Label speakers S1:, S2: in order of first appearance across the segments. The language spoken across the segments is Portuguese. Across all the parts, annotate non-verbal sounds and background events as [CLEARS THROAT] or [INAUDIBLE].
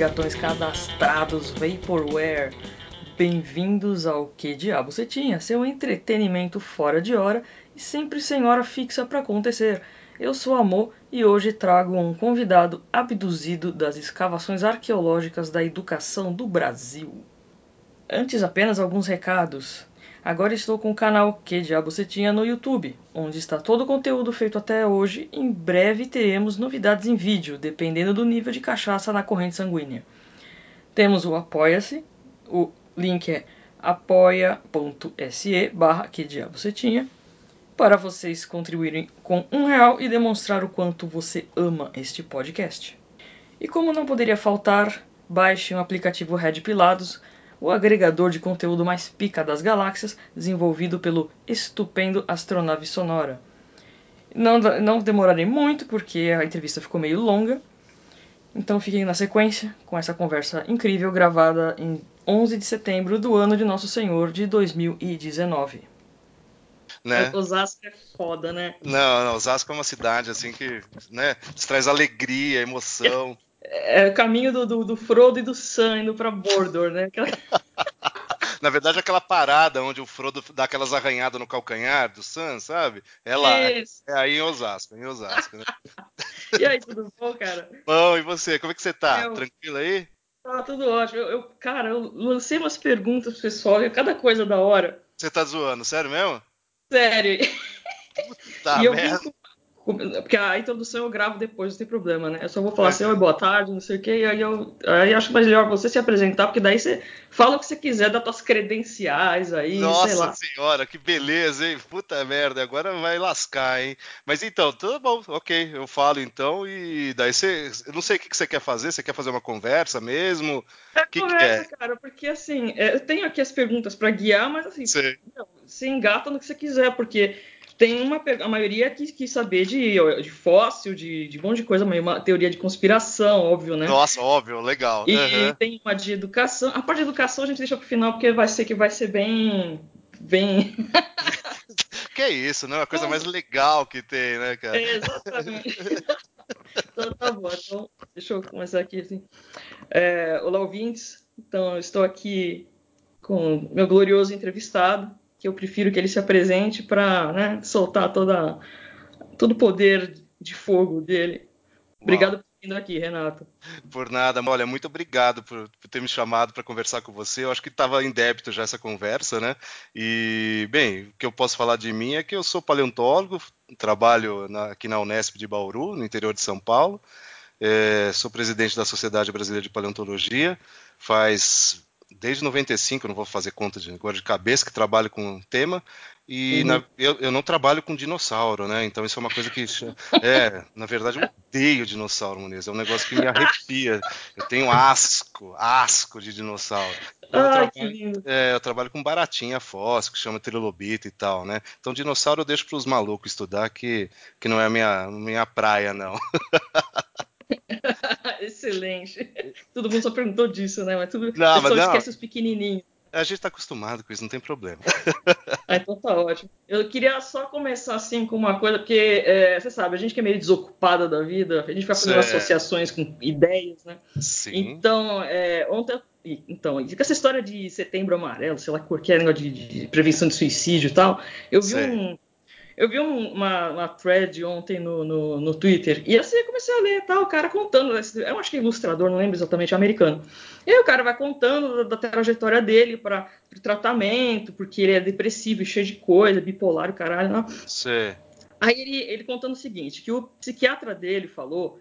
S1: Gatões cadastrados Vaporware. Bem-vindos ao Que Diabo Você Tinha, seu entretenimento fora de hora e sempre sem hora fixa para acontecer. Eu sou Amor e hoje trago um convidado abduzido das escavações arqueológicas da educação do Brasil. Antes apenas alguns recados. Agora estou com o canal Que Diabo Você Tinha no YouTube, onde está todo o conteúdo feito até hoje. Em breve teremos novidades em vídeo, dependendo do nível de cachaça na corrente sanguínea. Temos o Apoia-se, o link é apoia.se barra Que Diabo Você Tinha, para vocês contribuírem com um real e demonstrar o quanto você ama este podcast. E como não poderia faltar, baixe o aplicativo Red Pilados, o agregador de conteúdo mais pica das galáxias, desenvolvido pelo estupendo Astronave Sonora. Não, não demorarei muito, porque a entrevista ficou meio longa. Então fiquem na sequência com essa conversa incrível gravada em 11 de setembro do ano de Nosso Senhor de 2019.
S2: Né?
S1: Osasco é foda, né?
S2: Não, não, Osasco é uma cidade assim que né, traz alegria, emoção.
S1: É o caminho do, do, do, Frodo e do Sam indo pra Mordor, né? Aquela... [LAUGHS]
S2: Na verdade, aquela parada onde o Frodo dá aquelas arranhadas no calcanhar do Sam, sabe? É lá. É, é aí em Osasco, em Osasco, né? [LAUGHS]
S1: e aí, tudo bom, cara?
S2: Bom, e você? Como é que você tá? Eu... Tranquilo aí?
S1: Tá tudo ótimo. Eu, eu, cara, eu lancei umas perguntas pro pessoal, e cada coisa da hora.
S2: Você tá zoando, sério mesmo?
S1: Sério.
S2: Puta [LAUGHS]
S1: e eu
S2: merda.
S1: vim porque a introdução eu gravo depois, não tem problema, né? Eu só vou falar assim, oi, boa tarde, não sei o quê, e aí eu aí acho melhor você se apresentar, porque daí você fala o que você quiser das tuas credenciais aí,
S2: Nossa senhora, que beleza, hein? Puta merda, agora vai lascar, hein? Mas então, tudo bom, ok, eu falo então, e daí você. Eu não sei o que você quer fazer, você quer fazer uma conversa mesmo?
S1: É
S2: que
S1: conversa,
S2: que é?
S1: cara, porque assim, é, eu tenho aqui as perguntas para guiar, mas assim, não, você engata no que você quiser, porque tem uma a maioria que quis saber de, de fóssil, de, de um monte de coisa, uma teoria de conspiração, óbvio, né?
S2: Nossa, óbvio, legal.
S1: E
S2: uhum.
S1: tem uma de educação. A parte de educação a gente deixa pro final porque vai ser que vai ser bem bem [LAUGHS]
S2: Que é isso, né? A coisa mais legal que tem, né, cara?
S1: É, exatamente. [LAUGHS] então tá bom. Então, deixa eu começar aqui assim. É, olá, ouvintes. Então, eu estou aqui com meu glorioso entrevistado, que eu prefiro que ele se apresente para né, soltar toda, todo o poder de fogo dele. Obrigado Uau. por vindo aqui, Renato.
S2: Por nada, olha, muito obrigado por, por ter me chamado para conversar com você. Eu acho que estava em débito já essa conversa, né? E, bem, o que eu posso falar de mim é que eu sou paleontólogo, trabalho na, aqui na Unesp de Bauru, no interior de São Paulo. É, sou presidente da Sociedade Brasileira de Paleontologia. Faz desde 95, não vou fazer conta de, agora de cabeça, que trabalho com o tema, e uhum. na, eu, eu, não trabalho com dinossauro, né? Então isso é uma coisa que. [LAUGHS] É, na verdade, eu odeio dinossauro, Muniz. É um negócio que me arrepia. Eu tenho asco, asco de dinossauro.
S1: Eu, Ai, trabalho,
S2: é, eu trabalho com baratinha fóssil, que chama trilobita e tal, né? Então dinossauro eu deixo para os malucos estudar, que, que não é a minha, minha praia, não. [LAUGHS]
S1: Excelente. [LAUGHS] Todo mundo só perguntou disso, né? Mas tudo.
S2: Não, mas não.
S1: esquece os pequenininhos.
S2: A gente tá acostumado com isso, não tem problema.
S1: ah, então tá ótimo. Eu queria só começar assim com uma coisa, porque é, você sabe, a gente que é meio desocupada da vida, a gente vai fazendo certo. associações com ideias, né?
S2: Sim.
S1: Então, é, ontem. Então, com essa história de setembro amarelo, sei lá, qualquer negócio de, de prevenção de suicídio e tal, eu vi um eu vi um, uma, uma thread ontem no, no, no, Twitter, e assim eu comecei a ler, tá, o cara contando, eu acho que é ilustrador, não lembro exatamente, é americano. E aí o cara vai contando da, da trajetória dele para o tratamento, porque ele é depressivo, cheio de coisa, bipolar, o caralho, não.
S2: Sim.
S1: Aí ele, ele contando o seguinte, que o psiquiatra dele falou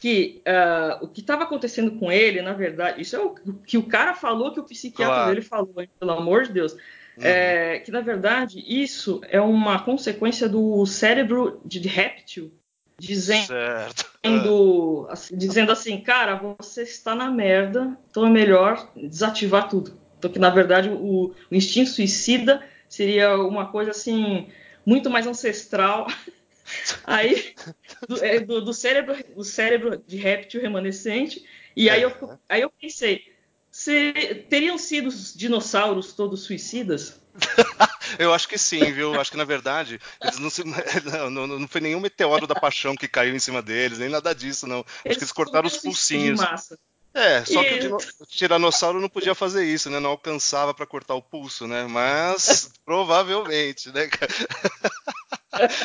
S1: que uh, o que estava acontecendo com ele, na verdade, isso é o que o cara falou que o psiquiatra claro. dele falou, pelo amor de Deus. Uhum. É, que na verdade isso é uma consequência do cérebro de réptil dizendo, assim, dizendo assim, cara, você está na merda, então é melhor desativar tudo. Então que na verdade o, o instinto suicida seria uma coisa assim muito mais ancestral. [LAUGHS] aí do, é, do, do, cérebro, do cérebro de réptil remanescente. E aí eu, aí eu pensei, teriam sido os dinossauros todos suicidas? [LAUGHS]
S2: Eu acho que sim, viu? Acho que na verdade eles não, se, [LAUGHS] não, não, não, foi nenhum meteoro da paixão que caiu em cima deles, nem nada disso, não. Acho eles que eles cortaram os pulsinhos. É, só que o, tiranossauro não podia fazer isso, né? Não alcançava para cortar o pulso, né? Mas [LAUGHS] provavelmente, né, cara?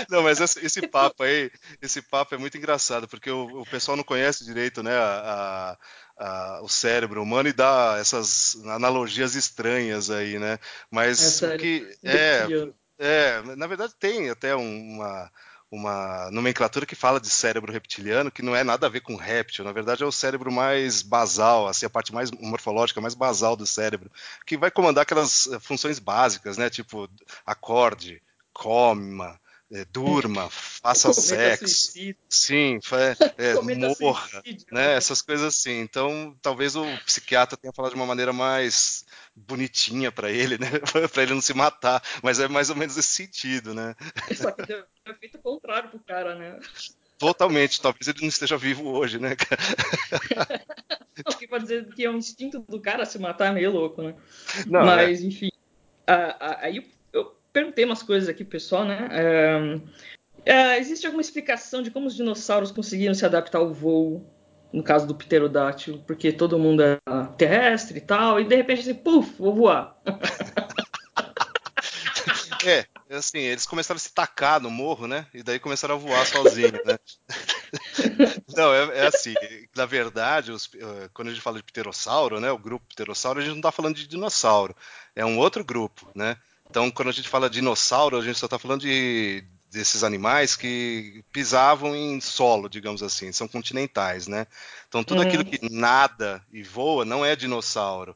S2: Não, mas esse, esse, papo aí, esse papo é muito engraçado, porque o, o pessoal não conhece direito, né, a, a, o cérebro humano e dá essas analogias estranhas aí, né? Mas é, o que é, é, na verdade tem até uma uma nomenclatura que fala de cérebro reptiliano, que não é nada a ver com réptil, na verdade é o cérebro mais basal, assim, a parte mais morfológica, mais basal do cérebro, que vai comandar aquelas eh, funções básicas, né, tipo acorde, coma, é, durma, [LAUGHS] faça sexo, suicídio. sim, é, [LAUGHS] morra, né? né? Essas coisas assim. Então, talvez o psiquiatra tenha falado de uma maneira mais bonitinha para ele, né? [LAUGHS] para ele não se matar, mas é mais ou menos esse sentido, né?
S1: Só que deu efeito contrário pro cara, né?
S2: Totalmente, talvez ele não esteja vivo hoje, né,
S1: O que pode dizer que é um instinto do cara se matar é meio louco, né? Não, Mas, é. enfim. Aí perguntei umas coisas aqui pro pessoal, né? É, é, existe alguma explicação de como os dinossauros conseguiram se adaptar ao voo, no caso do pterodáctilo, porque todo mundo é terrestre e tal, e de repente assim, puf, vou voar. [LAUGHS]
S2: É, assim, eles começaram a se tacar no morro, né? E daí começaram a voar sozinhos, né? [LAUGHS] Não, é, é, assim, na verdade, os, eh, quando a gente fala de pterossauro, né? O grupo pterossauro, a gente não está falando de dinossauro, é um outro grupo, né? Então, quando a gente fala de dinossauro, a gente só está falando de, desses animais que pisavam em solo, digamos assim, são continentais, né? Então, tudo uhum. aquilo que nada e voa não é dinossauro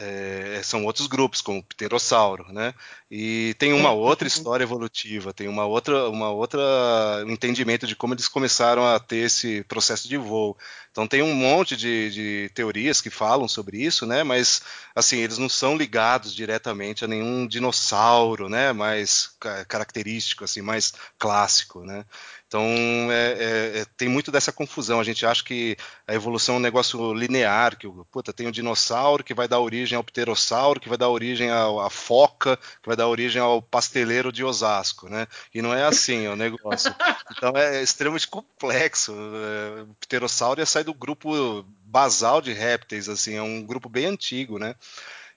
S2: é, são outros grupos, como o pterossauro, né? E tem uma outra história evolutiva, tem uma outra, uma outra entendimento de como eles começaram a ter esse processo de voo. Então tem um monte de, de teorias que falam sobre isso, né? Mas assim eles não são ligados diretamente a nenhum dinossauro, né? Mais característico, assim, mais clássico, né? Então é, é, é, tem muito dessa confusão. A gente acha que a evolução é um negócio linear, que puta, tem o um dinossauro que vai dar origem ao pterossauro, que vai dar origem à foca, que vai dar origem ao pasteleiro de Osasco, né? E não é assim o negócio. Então é extremamente complexo. É, o pterossauro ia sair do grupo basal de répteis, assim, é um grupo bem antigo, né?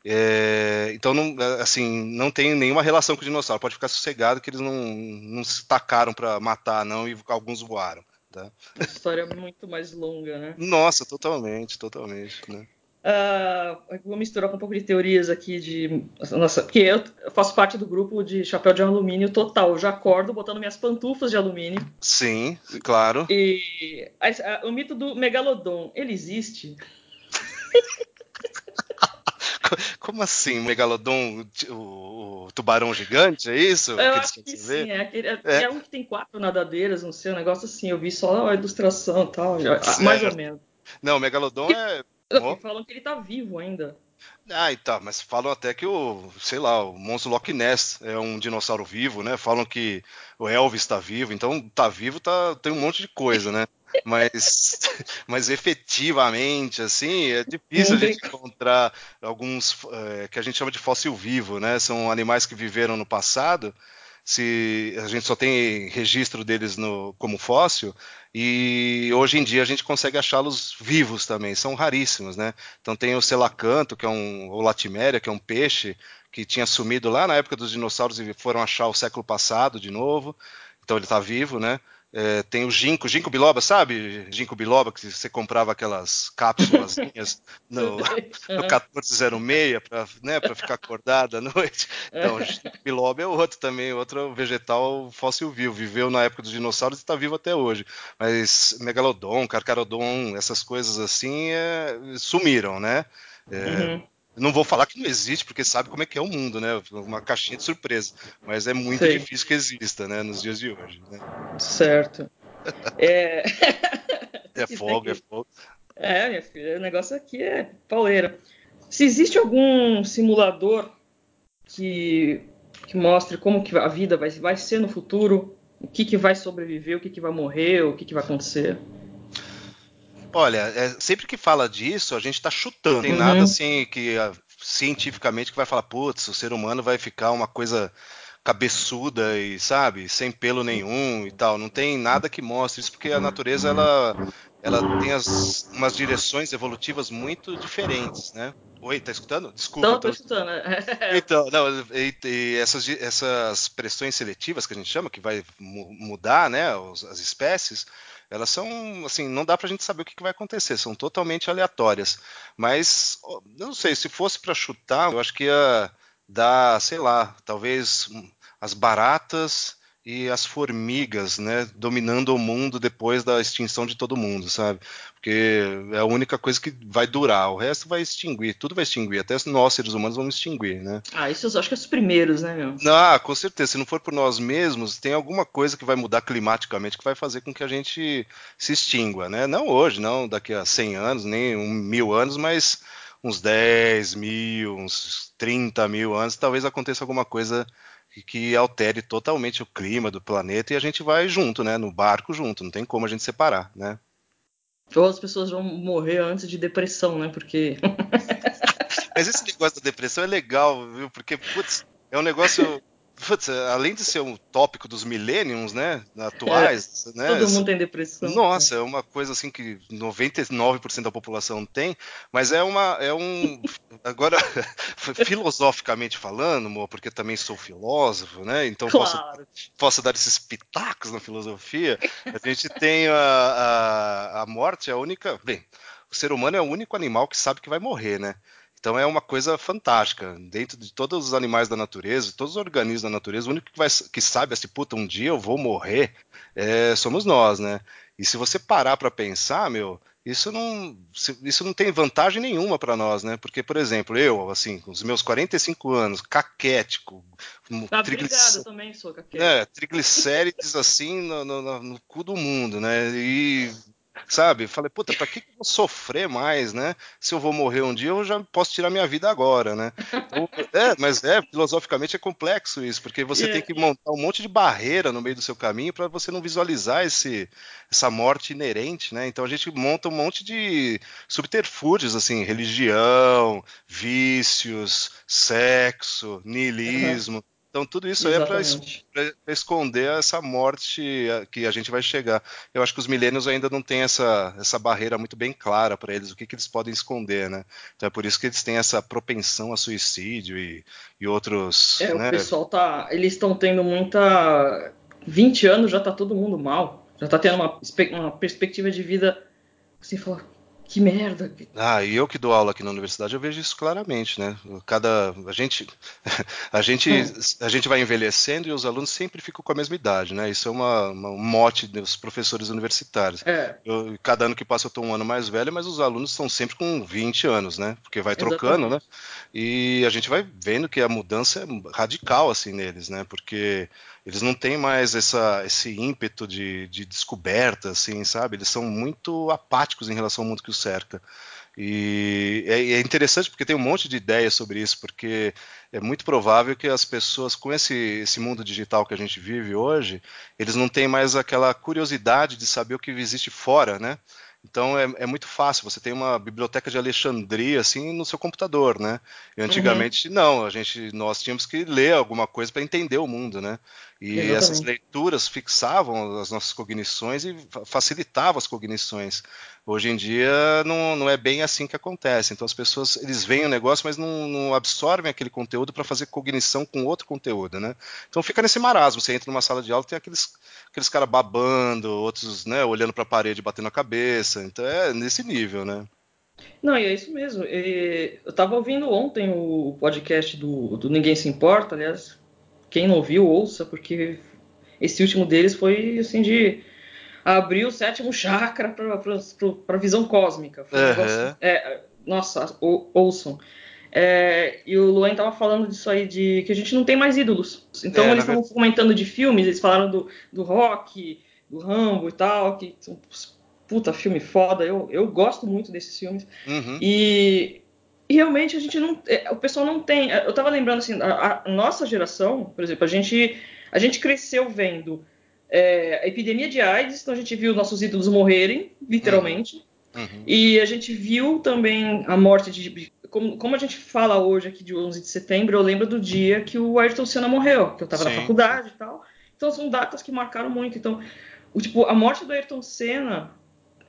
S2: É, então, não, assim, não tem nenhuma relação com o dinossauro. Pode ficar sossegado que eles não, não se tacaram para matar, não, e alguns voaram. Tá?
S1: História é muito mais longa, né?
S2: Nossa, totalmente, totalmente. Né?
S1: Uh, vou misturar com um pouco de teorias aqui de. Nossa, porque eu faço parte do grupo de chapéu de alumínio total. Eu já acordo botando minhas pantufas de alumínio.
S2: Sim, claro.
S1: E a, a, o mito do megalodon, ele existe? [LAUGHS] [LAUGHS]
S2: Como assim? Megalodon, o, o, tubarão gigante, é isso?
S1: Eu que acho que sim, é, aquele, é, é. é, um que tem quatro nadadeiras, não sei, um negócio assim. Eu vi só a ilustração e tal, mais ou menos.
S2: Não, o Megalodon é.
S1: Falam que ele tá vivo ainda.
S2: Ah, então, mas falam até que o, sei lá, o monstro Loch Ness é um dinossauro vivo, né? Falam que o Elvis está vivo, então tá vivo, tá, tem um monte de coisa, né? Mas, [LAUGHS] mas efetivamente, assim, é difícil a gente encontrar alguns é, que a gente chama de fóssil vivo, né? São animais que viveram no passado. Se a gente só tem registro deles no, como fóssil e hoje em dia a gente consegue achá-los vivos também, são raríssimos, né? Então tem o selacanto, que é um ou latiméria, que é um peixe que tinha sumido lá na época dos dinossauros e foram achar o século passado de novo. Então ele está vivo, né? É, tem o ginkgo, ginkgo biloba, sabe? Ginkgo biloba, que você comprava aquelas cápsulas [LAUGHS] no, no 1406 para né, ficar acordada à noite. Então, ginkgo biloba é outro também, outro vegetal fóssil vivo. Viveu na época dos dinossauros e está vivo até hoje. Mas megalodon, carcarodon, essas coisas assim é, sumiram, né? É, uhum. Não vou falar que não existe, porque sabe como é que é o mundo, né? Uma caixinha de surpresa. Mas é muito Sei. difícil que exista, né? Nos dias de hoje. Né?
S1: Certo. é... [LAUGHS]
S2: é fogo, é fogo.
S1: É, minha filha, o negócio aqui é pauleira. Se existe algum simulador que, que mostre como que a vida vai, vai ser no futuro, o que, que vai sobreviver, o que, que vai morrer, o que, que vai acontecer.
S2: Olha, é, sempre que fala disso, a gente está chutando. Não tem uhum. nada assim que uh, cientificamente que vai falar, putz, o ser humano vai ficar uma coisa cabeçuda e, sabe, sem pelo nenhum e tal. Não tem nada que mostre isso, porque a natureza, ela, ela tem as, umas direções evolutivas muito diferentes, né? Oi, tá escutando?
S1: Desculpa. Não, tô, tô escutando. [LAUGHS]
S2: então, não, e, e essas, essas pressões seletivas que a gente chama, que vai mudar, né, as espécies, elas são, assim, não dá pra gente saber o que, que vai acontecer, são totalmente aleatórias. Mas, eu não sei, se fosse para chutar, eu acho que ia dar, sei lá, talvez as baratas e as formigas, né, dominando o mundo depois da extinção de todo mundo, sabe? Porque é a única coisa que vai durar, o resto vai extinguir, tudo vai extinguir, até nós seres humanos vamos extinguir, né?
S1: Ah, isso eu acho que é os primeiros, né, meu?
S2: Ah, com certeza, se não for por nós mesmos, tem alguma coisa que vai mudar climaticamente que vai fazer com que a gente se extingua, né? Não hoje, não daqui a 100 anos, nem um mil anos, mas uns 10 mil, uns 30 mil anos, talvez aconteça alguma coisa que altere totalmente o clima do planeta e a gente vai junto, né? No barco junto, não tem como a gente separar, né?
S1: Ou as pessoas vão morrer antes de depressão, né? Porque. [LAUGHS]
S2: Mas esse negócio da depressão é legal, viu? Porque, putz, é um negócio Putz, além de ser um tópico dos millenniums, né, atuais, é, né?
S1: Todo mundo tem depressão.
S2: Nossa, é uma coisa assim que 99% da população tem, mas é uma é um [LAUGHS] agora [LAUGHS] filosoficamente falando, amor, porque também sou filósofo, né? Então claro. posso posso dar esses pitacos na filosofia. A gente tem a, a, a morte, é a única, bem, o ser humano é o único animal que sabe que vai morrer, né? Então é uma coisa fantástica. Dentro de todos os animais da natureza, todos os organismos da natureza, o único que, vai, que sabe assim, puta, um dia eu vou morrer, é, somos nós, né? E se você parar para pensar, meu, isso não, isso não tem vantagem nenhuma para nós, né? Porque, por exemplo, eu, assim, com os meus 45 anos, caquético.
S1: Ah, triglic... também sou caquético.
S2: É, triglicérides assim no, no, no, cu do mundo, né? E sabe? Falei, puta, pra que, eu vou sofrer mais, né? Se eu vou morrer um dia, eu já posso tirar minha vida agora, né? Então, é, mas é, filosoficamente é complexo isso, porque você yeah. tem que montar um monte de barreira no meio do seu caminho para você não visualizar esse, essa morte inerente, né? Então a gente monta um monte de subterfúgios, assim, religião, vícios, sexo, niilismo. Uhum. Então tudo isso Exatamente. aí é para esconder essa morte que a gente vai chegar. Eu acho que os milênios ainda não têm essa, essa barreira muito bem clara para eles, o que, que eles podem esconder, né? Então é por isso que eles têm essa propensão a suicídio e, e outros.
S1: É,
S2: né?
S1: o pessoal tá. Eles estão tendo muita. 20 anos já tá todo mundo mal. Já tá tendo uma, uma perspectiva de vida. Assim, falar, que merda.
S2: Ah, e eu que dou aula aqui na universidade, eu vejo isso claramente, né? Cada a gente [LAUGHS] a gente a gente vai envelhecendo e os alunos sempre ficam com a mesma idade, né? Isso é uma, uma um mote dos professores universitários.
S1: É.
S2: Eu, cada ano que passa eu estou um ano mais velho, mas os alunos estão sempre com 20 anos, né? Porque vai trocando, Exatamente. né? E a gente vai vendo que a mudança é radical assim neles, né? Porque eles não têm mais essa, esse ímpeto de, de descoberta, assim, sabe? Eles são muito apáticos em relação ao mundo que os cerca. E é, é, interessante porque tem um monte de ideias sobre isso, porque é muito provável que as pessoas, com esse, esse mundo digital que a gente vive hoje, eles não têm mais aquela curiosidade de saber o que existe fora, né? Então é, é, muito fácil. Você tem uma biblioteca de Alexandria assim no seu computador, né? E antigamente uhum. não. A gente nós tínhamos que ler alguma coisa para entender o mundo, né? E Exatamente. essas leituras fixavam as nossas cognições e facilitavam as cognições. Hoje em dia não, não é bem assim que acontece. Então as pessoas eles veem o negócio, mas não, não absorvem aquele conteúdo para fazer cognição com outro conteúdo, né? Então fica nesse marasmo. Você entra numa sala de aula tem aqueles aqueles caras babando, outros, né, olhando para a parede, batendo a cabeça. Então é nesse nível, né?
S1: Não, e é isso mesmo. Eu estava ouvindo ontem o podcast do, do Ninguém Se Importa, aliás, quem não ouviu, ouça, porque esse último deles foi assim de abrir o sétimo chakra para a visão cósmica. Um
S2: uhum.
S1: é, nossa, ou, ouçam. É, e o Luan estava falando disso aí, de que a gente não tem mais ídolos. Então é, eles estavam comentando de filmes, eles falaram do, do rock, do Rambo e tal, que são puta filme foda. Eu, eu gosto muito desses filmes.
S2: Uhum.
S1: E, e, realmente a gente não. É, o pessoal não tem. Eu estava lembrando assim, a, a, nossa geração, por exemplo, a gente, a gente cresceu vendo é, a epidemia de AIDS, então a gente viu nossos ídolos morrerem, literalmente.
S2: Uhum.
S1: E a gente viu também a morte de como, como, a gente fala hoje aqui de 11 de setembro, eu lembro do dia que o Ayrton Senna morreu, que eu estava na faculdade e tal. Então são datas que marcaram muito. Então, o, tipo, a morte do Ayrton Senna,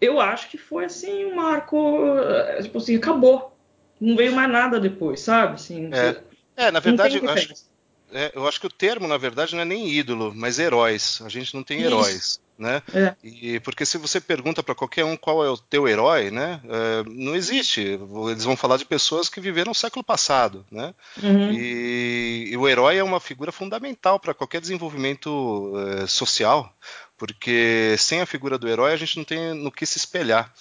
S1: eu acho que foi assim um marco, eh, tipo assim, acabou. Não veio mais nada depois, sabe? Assim,
S2: é. é, na verdade, eu acho, é, eu acho que o termo, na verdade, não é nem ídolo, mas heróis. A gente não tem Isso. heróis né? É. E porque se você pergunta para qualquer um qual é o teu herói, né? É, não existe. Eles vão falar de pessoas que viveram no século passado, né? Uhum. E, e, o herói é uma figura fundamental para qualquer desenvolvimento é, social, porque sem a figura do herói a gente não tem no que se espelhar.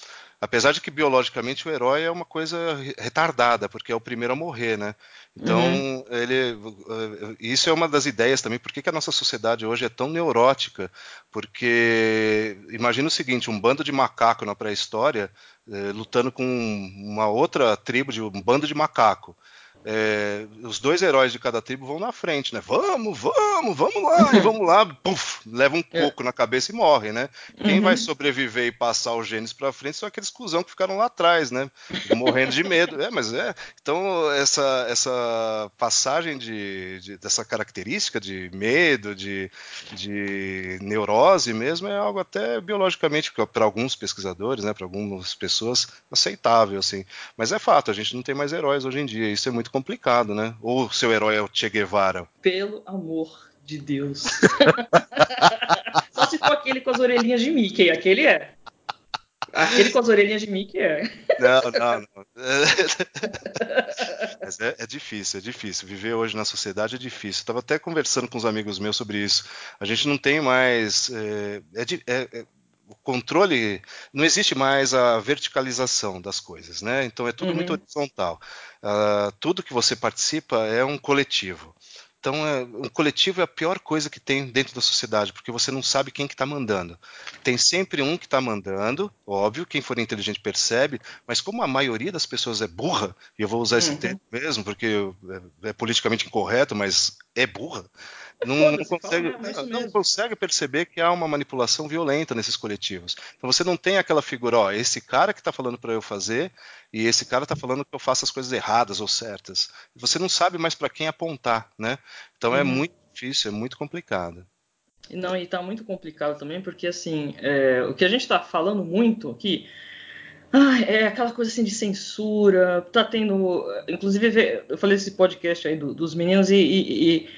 S2: Apesar de que biologicamente o herói é uma coisa retardada, porque é o primeiro a morrer, né? Então, uhum. ele, eh, isso é uma das ideias também. Por que, a nossa sociedade hoje é tão neurótica? Porque imagina o seguinte: um bando de macaco na pré-história eh, lutando com uma outra tribo de um bando de macaco é, os dois heróis de cada tribo vão na frente, né? Vamos, vamos, vamos lá, e vamos lá, puf, leva um é. coco é. na cabeça e morre, né? Quem uhum. vai sobreviver e passar os genes para frente são aqueles cuzão que ficaram lá atrás, né? Morrendo de medo. É, mas é. Então, essa, essa passagem de, de dessa característica de medo, de, de neurose mesmo, é algo até biologicamente, para alguns pesquisadores, né, para algumas pessoas, aceitável, assim. Mas é fato, a gente não tem mais heróis hoje em dia. Isso é muito muito complicado, né? Ou seu herói é o Che Guevara?
S1: Pelo amor de Deus. [LAUGHS] Só se for aquele com as orelhinhas de Mickey, aquele é. Aquele com as orelhinhas de Mickey é. Não, não, não. [LAUGHS]
S2: Mas é, é, difícil, é difícil. Viver hoje na sociedade é difícil. Estava até conversando com uns amigos meus sobre isso. A gente não tem mais. É, é, é o controle, não existe mais a verticalização das coisas, né? Então é tudo uhum. muito horizontal. Uh, tudo que você participa é um coletivo. Então, é, um coletivo é a pior coisa que tem dentro da sociedade, porque você não sabe quem que está mandando. Tem sempre um que está mandando, óbvio, quem for inteligente percebe, mas como a maioria das pessoas é burra, e eu vou usar esse uhum. termo mesmo, porque é, é politicamente incorreto, mas é burra, não, não, consegue, não, consegue, perceber que há uma manipulação violenta nesses coletivos. Então você não tem aquela figura, ó, esse cara que está falando para eu fazer e esse cara está falando que eu faço as coisas erradas ou certas. Você não sabe mais para quem apontar, né? Então é uhum. é muito difícil, é muito complicado.
S1: Não, e está muito complicado também, porque assim, é, o que a gente está falando muito aqui ah, é aquela coisa assim de censura, tá tendo. Inclusive, eu falei esse podcast aí do, dos meninos e, e, e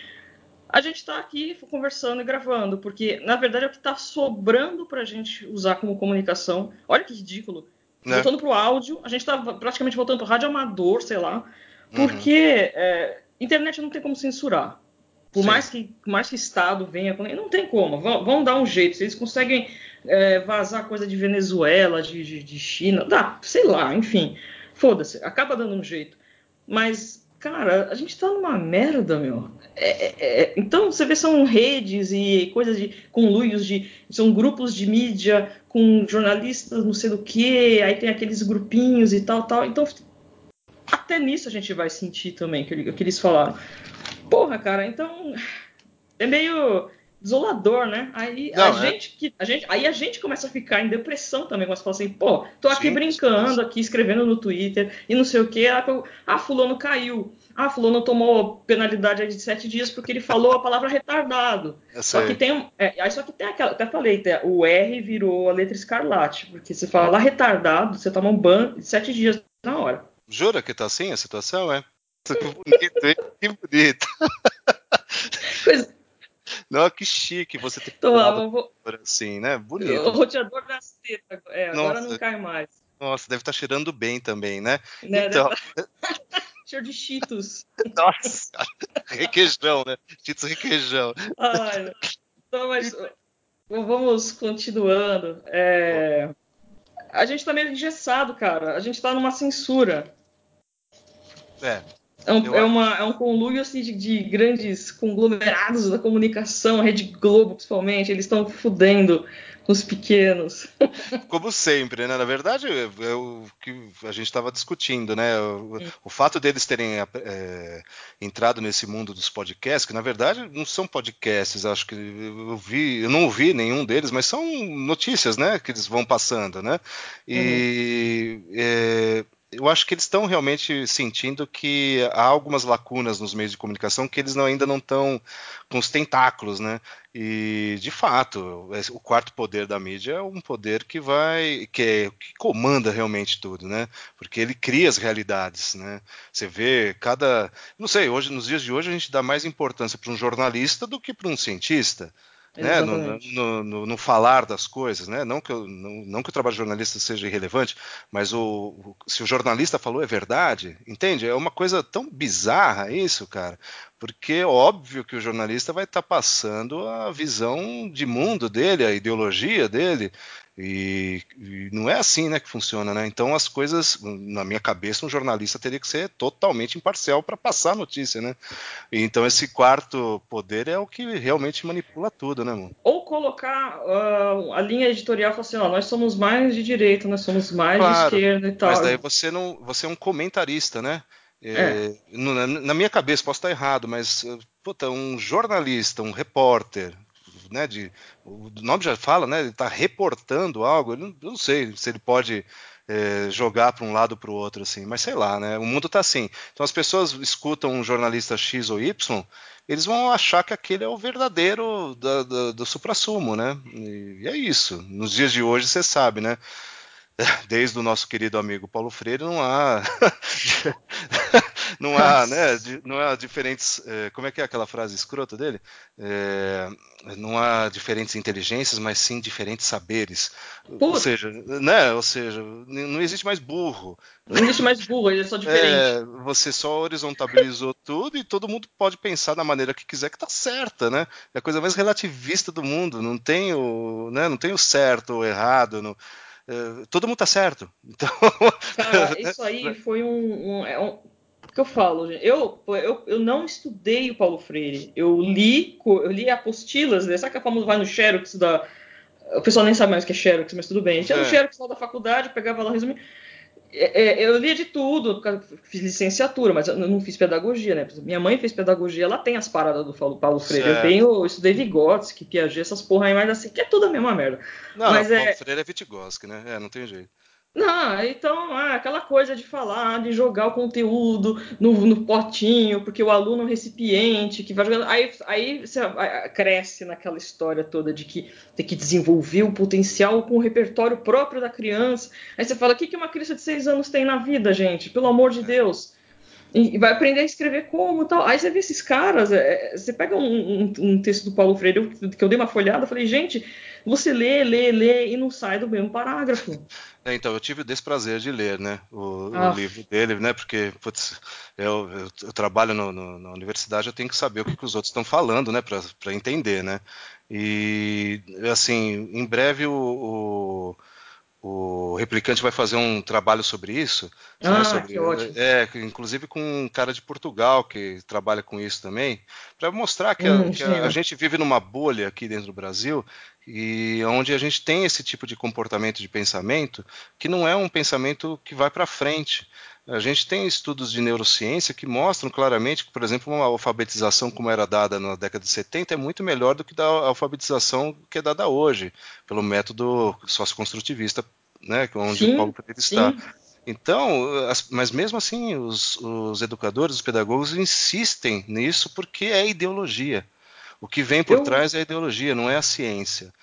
S1: a gente está aqui conversando e gravando, porque na verdade é o que está sobrando para a gente usar como comunicação. Olha que ridículo. Né? Voltando para o áudio, a gente está praticamente voltando para o rádio amador, sei lá, porque uhum. é, internet não tem como censurar. Por mais que, mais que Estado venha, não tem como. Vão, vão dar um jeito. Se eles conseguem é, vazar coisa de Venezuela, de, de, de China, dá, sei lá, enfim. Foda-se, acaba dando um jeito. Mas cara, a gente tá numa merda, meu. É, é, é, então você vê são redes e coisas de conluios de são grupos de mídia com jornalistas não sei do que aí tem aqueles grupinhos e tal tal então até nisso a gente vai sentir também que, que eles falaram porra cara então é meio desolador, né? Aí não, a é. gente que a gente, aí a gente começa a ficar em depressão também, quando você fala assim, pô, tô aqui sim, brincando, sim. aqui escrevendo no Twitter e não sei o que, ah, fulano caiu, ah, fulano tomou penalidade de sete dias porque ele falou a palavra retardado. Só que tem, é, aí só que tem aquela, até falei, o R virou a letra escarlate, porque você fala retardado, você toma um ban de sete dias na hora.
S2: Jura que tá assim a situação, é? Que [LAUGHS] [LAUGHS] bonito, que bonito. Coisa, não, que chique você ter
S1: Tomava, vou...
S2: assim, né? Bonito.
S1: O roteador das tetas, é, agora não cai mais.
S2: Nossa, deve estar tá cheirando bem também, né? né então... [LAUGHS]
S1: Cheiro de cheetos. [LAUGHS]
S2: Nossa, requeijão, né? Cheetos requeijão.
S1: Ai, então, mas vamos continuando. É... A gente tá meio engessado, cara. A gente tá numa censura.
S2: É.
S1: É um, é, uma, é um conluio assim, de, de, grandes conglomerados da comunicação, a Rede Globo principalmente, eles estão fudendo os pequenos. [LAUGHS]
S2: Como sempre, né? Na verdade, é, é o que a gente estava discutindo, né? O, o, fato deles terem é, entrado nesse mundo dos podcasts, que na verdade não são podcasts, acho que eu vi, eu não ouvi nenhum deles, mas são notícias, né? Que eles vão passando, né? E uhum. é, eu acho que eles estão realmente sentindo que há algumas lacunas nos meios de comunicação que eles não, ainda não estão com os tentáculos, né? E de fato, o quarto poder da mídia é um poder que vai, que, é, que comanda realmente tudo, né? Porque ele cria as realidades, né? Você vê cada, não sei, hoje nos dias de hoje a gente dá mais importância para um jornalista do que para um cientista né, no, no, no, no, falar das coisas, né? Não que, eu, não, não, que o trabalho de jornalista seja irrelevante, mas o, o, se o jornalista falou é verdade, entende? É uma coisa tão bizarra isso, cara, porque é óbvio que o jornalista vai estar tá passando a visão de mundo dele, a ideologia dele, e, e, não é assim né, que funciona, né? Então as coisas, na minha cabeça, um jornalista teria que ser totalmente imparcial para passar a notícia, né? Então esse quarto poder é o que realmente manipula tudo, né, mano?
S1: Ou colocar uh, a linha editorial e falar assim, ó, nós somos mais de direita, nós somos mais claro, de esquerda e tal.
S2: Mas daí você não, você é um comentarista, né? É, é. Na, na, minha cabeça, posso estar errado, mas puta, um jornalista, um repórter, né, de, o nome já fala, né, ele está reportando algo, eu não, sei se ele pode é, jogar para um lado para o outro, assim, mas sei lá, né, o mundo está assim. Então as pessoas escutam um jornalista X ou Y, eles vão achar que aquele é o verdadeiro do, do, do supra-sumo, né, e, e é isso. Nos dias de hoje, você sabe, né, [LAUGHS] desde o nosso querido amigo Paulo Freire, não há [LAUGHS] [LAUGHS] não há, né, não há diferentes, é, como é que é aquela frase escrota dele? É, não há diferentes inteligências, mas sim diferentes saberes. Puta. Ou seja, né, ou seja, não existe mais burro.
S1: Não existe mais burro, ele é só diferente. É,
S2: você só horizontalizou [LAUGHS] tudo e todo mundo pode pensar da maneira que quiser que tá certa, né? É a coisa mais relativista do mundo, não tem o, né, não tem o certo ou errado, não, é, todo mundo tá certo. [LAUGHS] Então,
S1: Cara, isso aí [LAUGHS] foi um, um, é que eu falo, eu, eu, eu não estudei o Paulo Freire. Eu li, eu li apostilas, né? sabe que a famosa vai no Xerox da. O pessoal nem sabe mais o que é Xerox, mas tudo bem. A gente é. no Xerox lá da faculdade, pegava lá, resumir. É, é, eu lia de tudo, fiz licenciatura, mas eu não fiz pedagogia, né? Minha mãe fez pedagogia, ela tem as paradas do Paulo Freire. Certo. Eu tenho, eu estudei Vygotsky, Piaget, essas porra aí, mas assim, que é tudo a mesma merda.
S2: Não,
S1: mas
S2: não, é... Paulo Freire é Vygotsky, né? É, não tem jeito.
S1: Não, então, ah, aquela coisa de falar, de jogar o conteúdo no, no potinho, porque o aluno é um recipiente que vai jogando. Aí, aí você cresce naquela história toda de que tem que desenvolver o potencial com o repertório próprio da criança. Aí você fala: o que, que uma criança de seis anos tem na vida, gente? Pelo amor de Deus. E vai aprender a escrever como tal. Aí você vê esses caras, é, você pega um, um, um, texto do Paulo Freire que eu dei uma folhada, falei, gente, você lê, lê, lê e não sai do mesmo parágrafo.
S2: É, então, eu tive o desprazer de ler, né, o, ah. o livro dele, né, porque, putz, eu, eu, eu trabalho no, no, na universidade, eu tenho que saber o que, que os outros estão falando, né, para entender, né, e, assim, em breve o, o o Replicante vai fazer um trabalho sobre isso.
S1: Ah, né, sobre, que ótimo.
S2: É, inclusive com um cara de Portugal que trabalha com isso também, para mostrar que, hum, a, que a, a, gente vive numa bolha aqui dentro do Brasil e onde a gente tem esse tipo de comportamento de pensamento que não é um pensamento que vai para frente. A gente tem estudos de neurociência que mostram claramente que, por exemplo, uma alfabetização como era dada na década de 70 é muito melhor do que da alfabetização que é dada hoje, pelo método socioconstrutivista, né, onde sim, o Paulo Freire está. Então, mas mesmo assim, os, os educadores, os pedagogos insistem nisso porque é ideologia. O que vem por eu... trás é a ideologia, não é a ciência.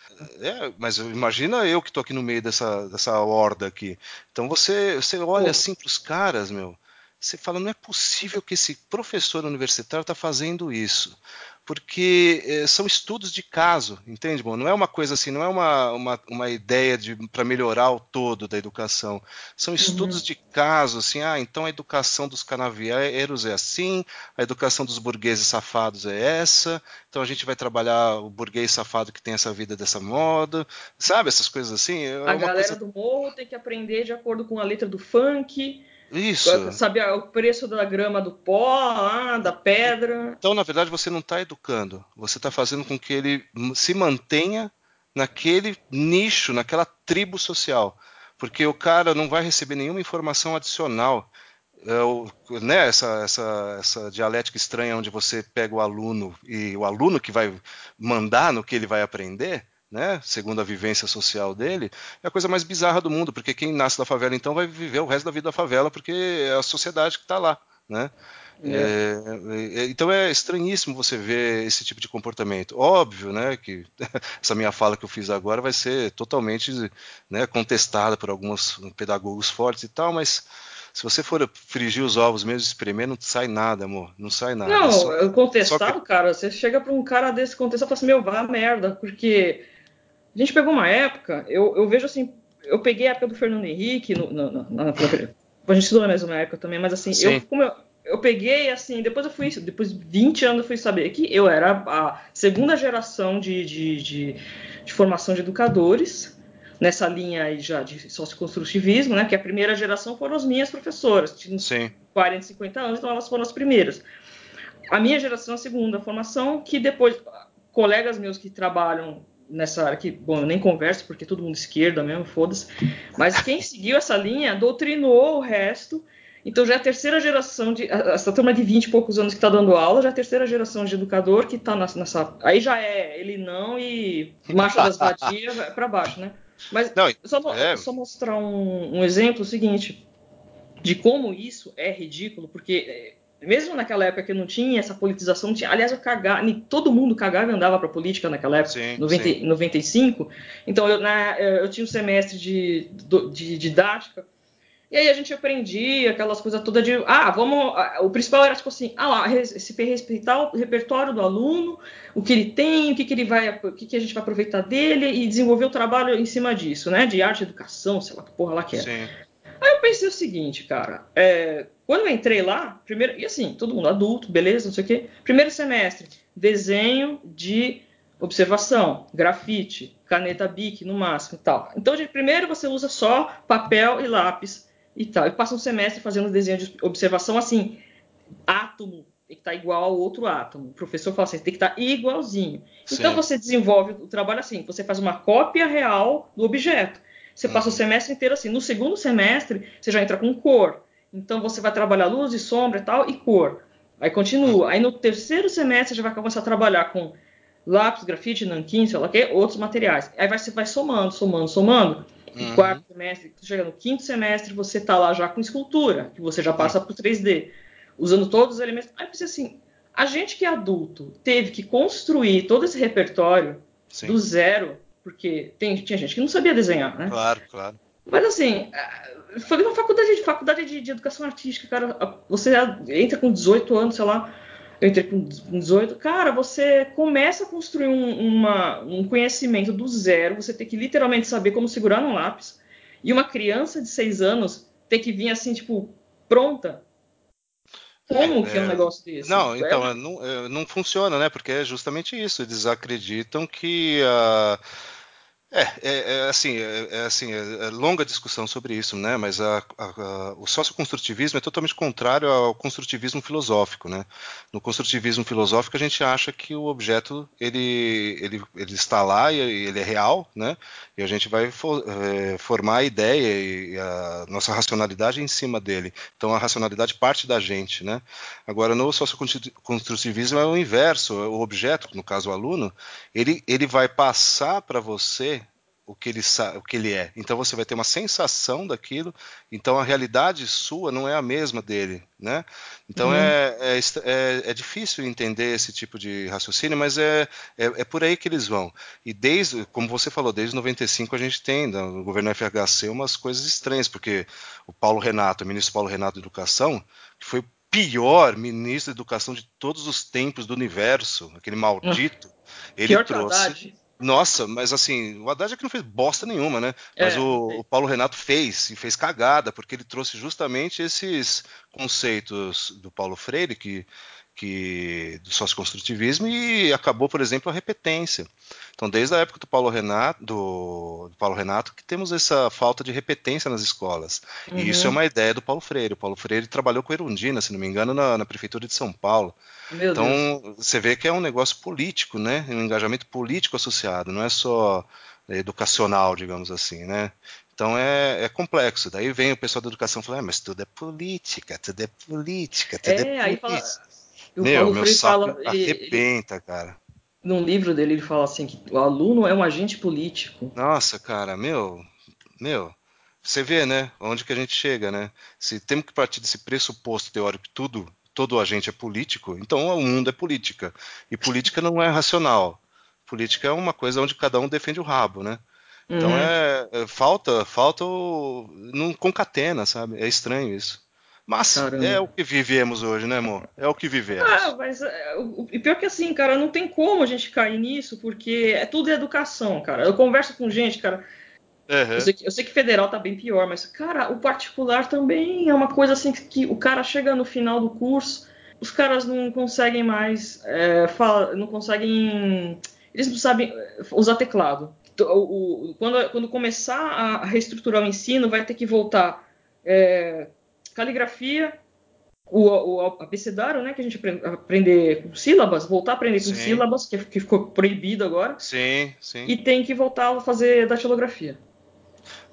S2: É, mas imagina eu que estou aqui no meio dessa, dessa horda aqui. Então você, você olha Pô. assim para os caras, meu. Você fala, não é possível que esse professor universitário está fazendo isso porque é, são estudos de caso, entende? Bom, não é uma coisa assim, não é uma, uma, uma ideia para melhorar o todo da educação. São estudos uhum. de caso, assim, ah, então a educação dos canavieiros é assim, a educação dos burgueses safados é essa, então a gente vai trabalhar o burguês safado que tem essa vida dessa moda, sabe? Essas coisas assim. É
S1: a galera coisa... do morro tem que aprender de acordo com a letra do funk.
S2: Isso.
S1: Saber o preço da grama do pó, ah, da pedra.
S2: Então, na verdade, você não está educando. Você está fazendo com que ele se mantenha naquele nicho, naquela tribo social. Porque o cara não vai receber nenhuma informação adicional. É, né, essa, essa, essa dialética estranha onde você pega o aluno e o aluno que vai mandar no que ele vai aprender, né, segundo a vivência social dele, é a coisa mais bizarra do mundo, porque quem nasce da favela então vai viver o resto da vida da favela, porque é a sociedade que está lá, né? É. É, é, então é estranhíssimo você ver esse tipo de comportamento. Óbvio, né, que [LAUGHS] essa minha fala que eu fiz agora vai ser totalmente né, contestada por alguns pedagogos fortes e tal, mas se você for frigir os ovos mesmo, espremer, não sai nada, amor. Não sai nada.
S1: Não, só, contestado, que... cara, você chega para um cara desse contestar e fala assim, meu, vá merda, porque a gente pegou uma época, eu, eu vejo assim, eu peguei a época do Fernando Henrique, no, no, no, na, a gente estudou na mesma época também, mas assim, eu, como eu, eu peguei, assim, depois eu fui, depois de 20 anos eu fui saber que eu era a segunda geração de, de, de, de formação de educadores, nessa linha aí já de socioconstrutivismo, né? Que a primeira geração foram as minhas professoras, tinham 40, 50 anos, então elas foram as primeiras. A minha geração a segunda formação, que depois colegas meus que trabalham nessa área que, bom, eu nem converso porque todo mundo esquerda mesmo, foda-se. Mas quem [LAUGHS] seguiu essa linha doutrinou o resto. Então já é a terceira geração de. Essa turma de 20 e poucos anos que está dando aula, já é a terceira geração de educador que está nessa. Aí já é ele não e marcha das vadias para baixo, né? Mas não, só, é... só, mostrar um, um exemplo seguinte de como isso é ridículo, porque é, mesmo naquela época que não tinha essa politização, tinha, aliás, eu cagava, todo mundo cagava e andava para política naquela época, sim, 90, sim. 95. Então eu, na, eu tinha um semestre de, de didática e aí a gente aprendia aquelas coisas todas de, ah, vamos, o principal era tipo assim, ah lá, se respeitar o repertório do aluno, o que ele tem, o que, que ele vai, o que, que a gente vai aproveitar dele e desenvolver o trabalho em cima disso, né? De arte, educação, sei lá que porra lá que é. Sim. Aí eu pensei o seguinte, cara, é, quando eu entrei lá, primeiro, e assim, todo mundo adulto, beleza, não sei o quê, primeiro semestre, desenho de observação, grafite, caneta bic no máximo e tal. Então, de primeiro você usa só papel e lápis e tal. E passa um semestre fazendo desenho de observação assim, átomo tem que estar tá igual ao outro átomo. O professor fala assim, tem que estar tá igualzinho. Então você desenvolve o trabalho assim, você faz uma cópia real do objeto. Você passa o semestre inteiro assim. No segundo semestre, você já entra com cor. Então você vai trabalhar luz e sombra e tal, e cor. Aí continua. Aí no terceiro semestre, já vai começar a trabalhar com lápis, grafite, nanquim, sei lá o que, outros materiais. Aí você vai somando, somando, somando no uhum. quarto semestre, chega no quinto semestre, você está lá já com escultura, que você já passa para o 3D, usando todos os elementos. Aí você assim, a gente que é adulto teve que construir todo esse repertório Sim. do zero, porque tem, tinha gente que não sabia desenhar, né?
S2: Claro, claro.
S1: Mas assim, é, foi uma faculdade de faculdade de, de educação artística, cara. Você entra com 18 anos, sei lá, eu entrei com 18. Cara, você começa a construir um, uma, um conhecimento do zero, você tem que literalmente saber como segurar um lápis. E uma criança de 6 anos ter que vir assim, tipo, pronta. Como é, que é um negócio desse?
S2: Não, então, é... não, é, não funciona, né? Porque é justamente isso. Eles acreditam que. Uh é, é, é, assim, é, é assim, é, é, longa discussão sobre isso, né? Mas a, a, a, o socioconstrutivismo é totalmente contrário ao construtivismo filosófico, né? No construtivismo filosófico a gente acha que o objeto ele, ele, ele está lá e ele é real, né? E a gente vai for, é, formar a ideia e a nossa racionalidade em cima dele. Então a racionalidade parte da gente, né? Agora no socioconstrutivismo é o inverso, o objeto, no caso o aluno, ele, ele vai passar para você o que ele o que ele é. Então você vai ter uma sensação daquilo. Então a realidade sua não é a mesma dele, né? Então uhum. é, é, é, é, difícil entender esse tipo de raciocínio, mas é, é, é, por aí que eles vão. E desde, como você falou, desde 95 a gente tem no governo FHC umas coisas estranhas, porque o Paulo Renato, o ministro Paulo Renato de Educação, que foi o pior ministro de educação de todos os tempos do universo, aquele maldito, uhum. ele Pior trouxe nossa, mas assim, o Haddad é que não fez bosta nenhuma, né? Mas é, o, o, Paulo Renato fez, e fez cagada, porque ele trouxe justamente esses conceitos do Paulo Freire, que que do socioconstrutivismo e acabou, por exemplo, a repetência. Então, desde a época do Paulo Renato, do, do Paulo Renato que temos essa falta de repetência nas escolas. Uhum. E isso é uma ideia do Paulo Freire. O Paulo Freire trabalhou com Erundina, se não me engano, na, na prefeitura de São Paulo. Meu então, Deus. você vê que é um negócio político, né? Um engajamento político associado, não é só educacional, digamos assim, né? Então é, é, complexo. Daí vem o pessoal da educação falando, ah, mas tudo é política, tudo é política, tudo é, é política. Aí fala,
S1: o meu, Paulo
S2: meu
S1: Freire
S2: fala, arrebenta, cara.
S1: num livro dele ele fala assim que o aluno é um agente político.
S2: Nossa, cara, meu, meu, você vê, né, onde que a gente chega, né? Se temos que partir desse pressuposto teórico que tudo, todo agente é político, então o mundo é política. E política não é racional. Política é uma coisa onde cada um defende o rabo, né? Então uhum. é, é, falta, falta o, não concatena, sabe? É estranho isso. Mas Caramba. é o que vivemos hoje, né, amor? É o que vivemos.
S1: Ah, mas é, o, pior que assim, cara, não tem como a gente cair nisso, porque é tudo educação, cara. Eu converso com gente, cara. Uhum. Eu, sei que, eu, sei que, federal tá bem pior, mas, cara, o particular também é uma coisa assim que, que o cara chega no final do curso, os caras não conseguem mais é, fala, não conseguem. Eles não sabem usar teclado. O, o, quando, quando, começar a reestruturar o ensino, vai ter que voltar é, caligrafia, o, o abecedário, né, que a gente aprende, aprender com sílabas, voltar a aprender com sim. sílabas, que, que, ficou proibido agora.
S2: Sim, sim.
S1: E tem que voltar a fazer datilografia.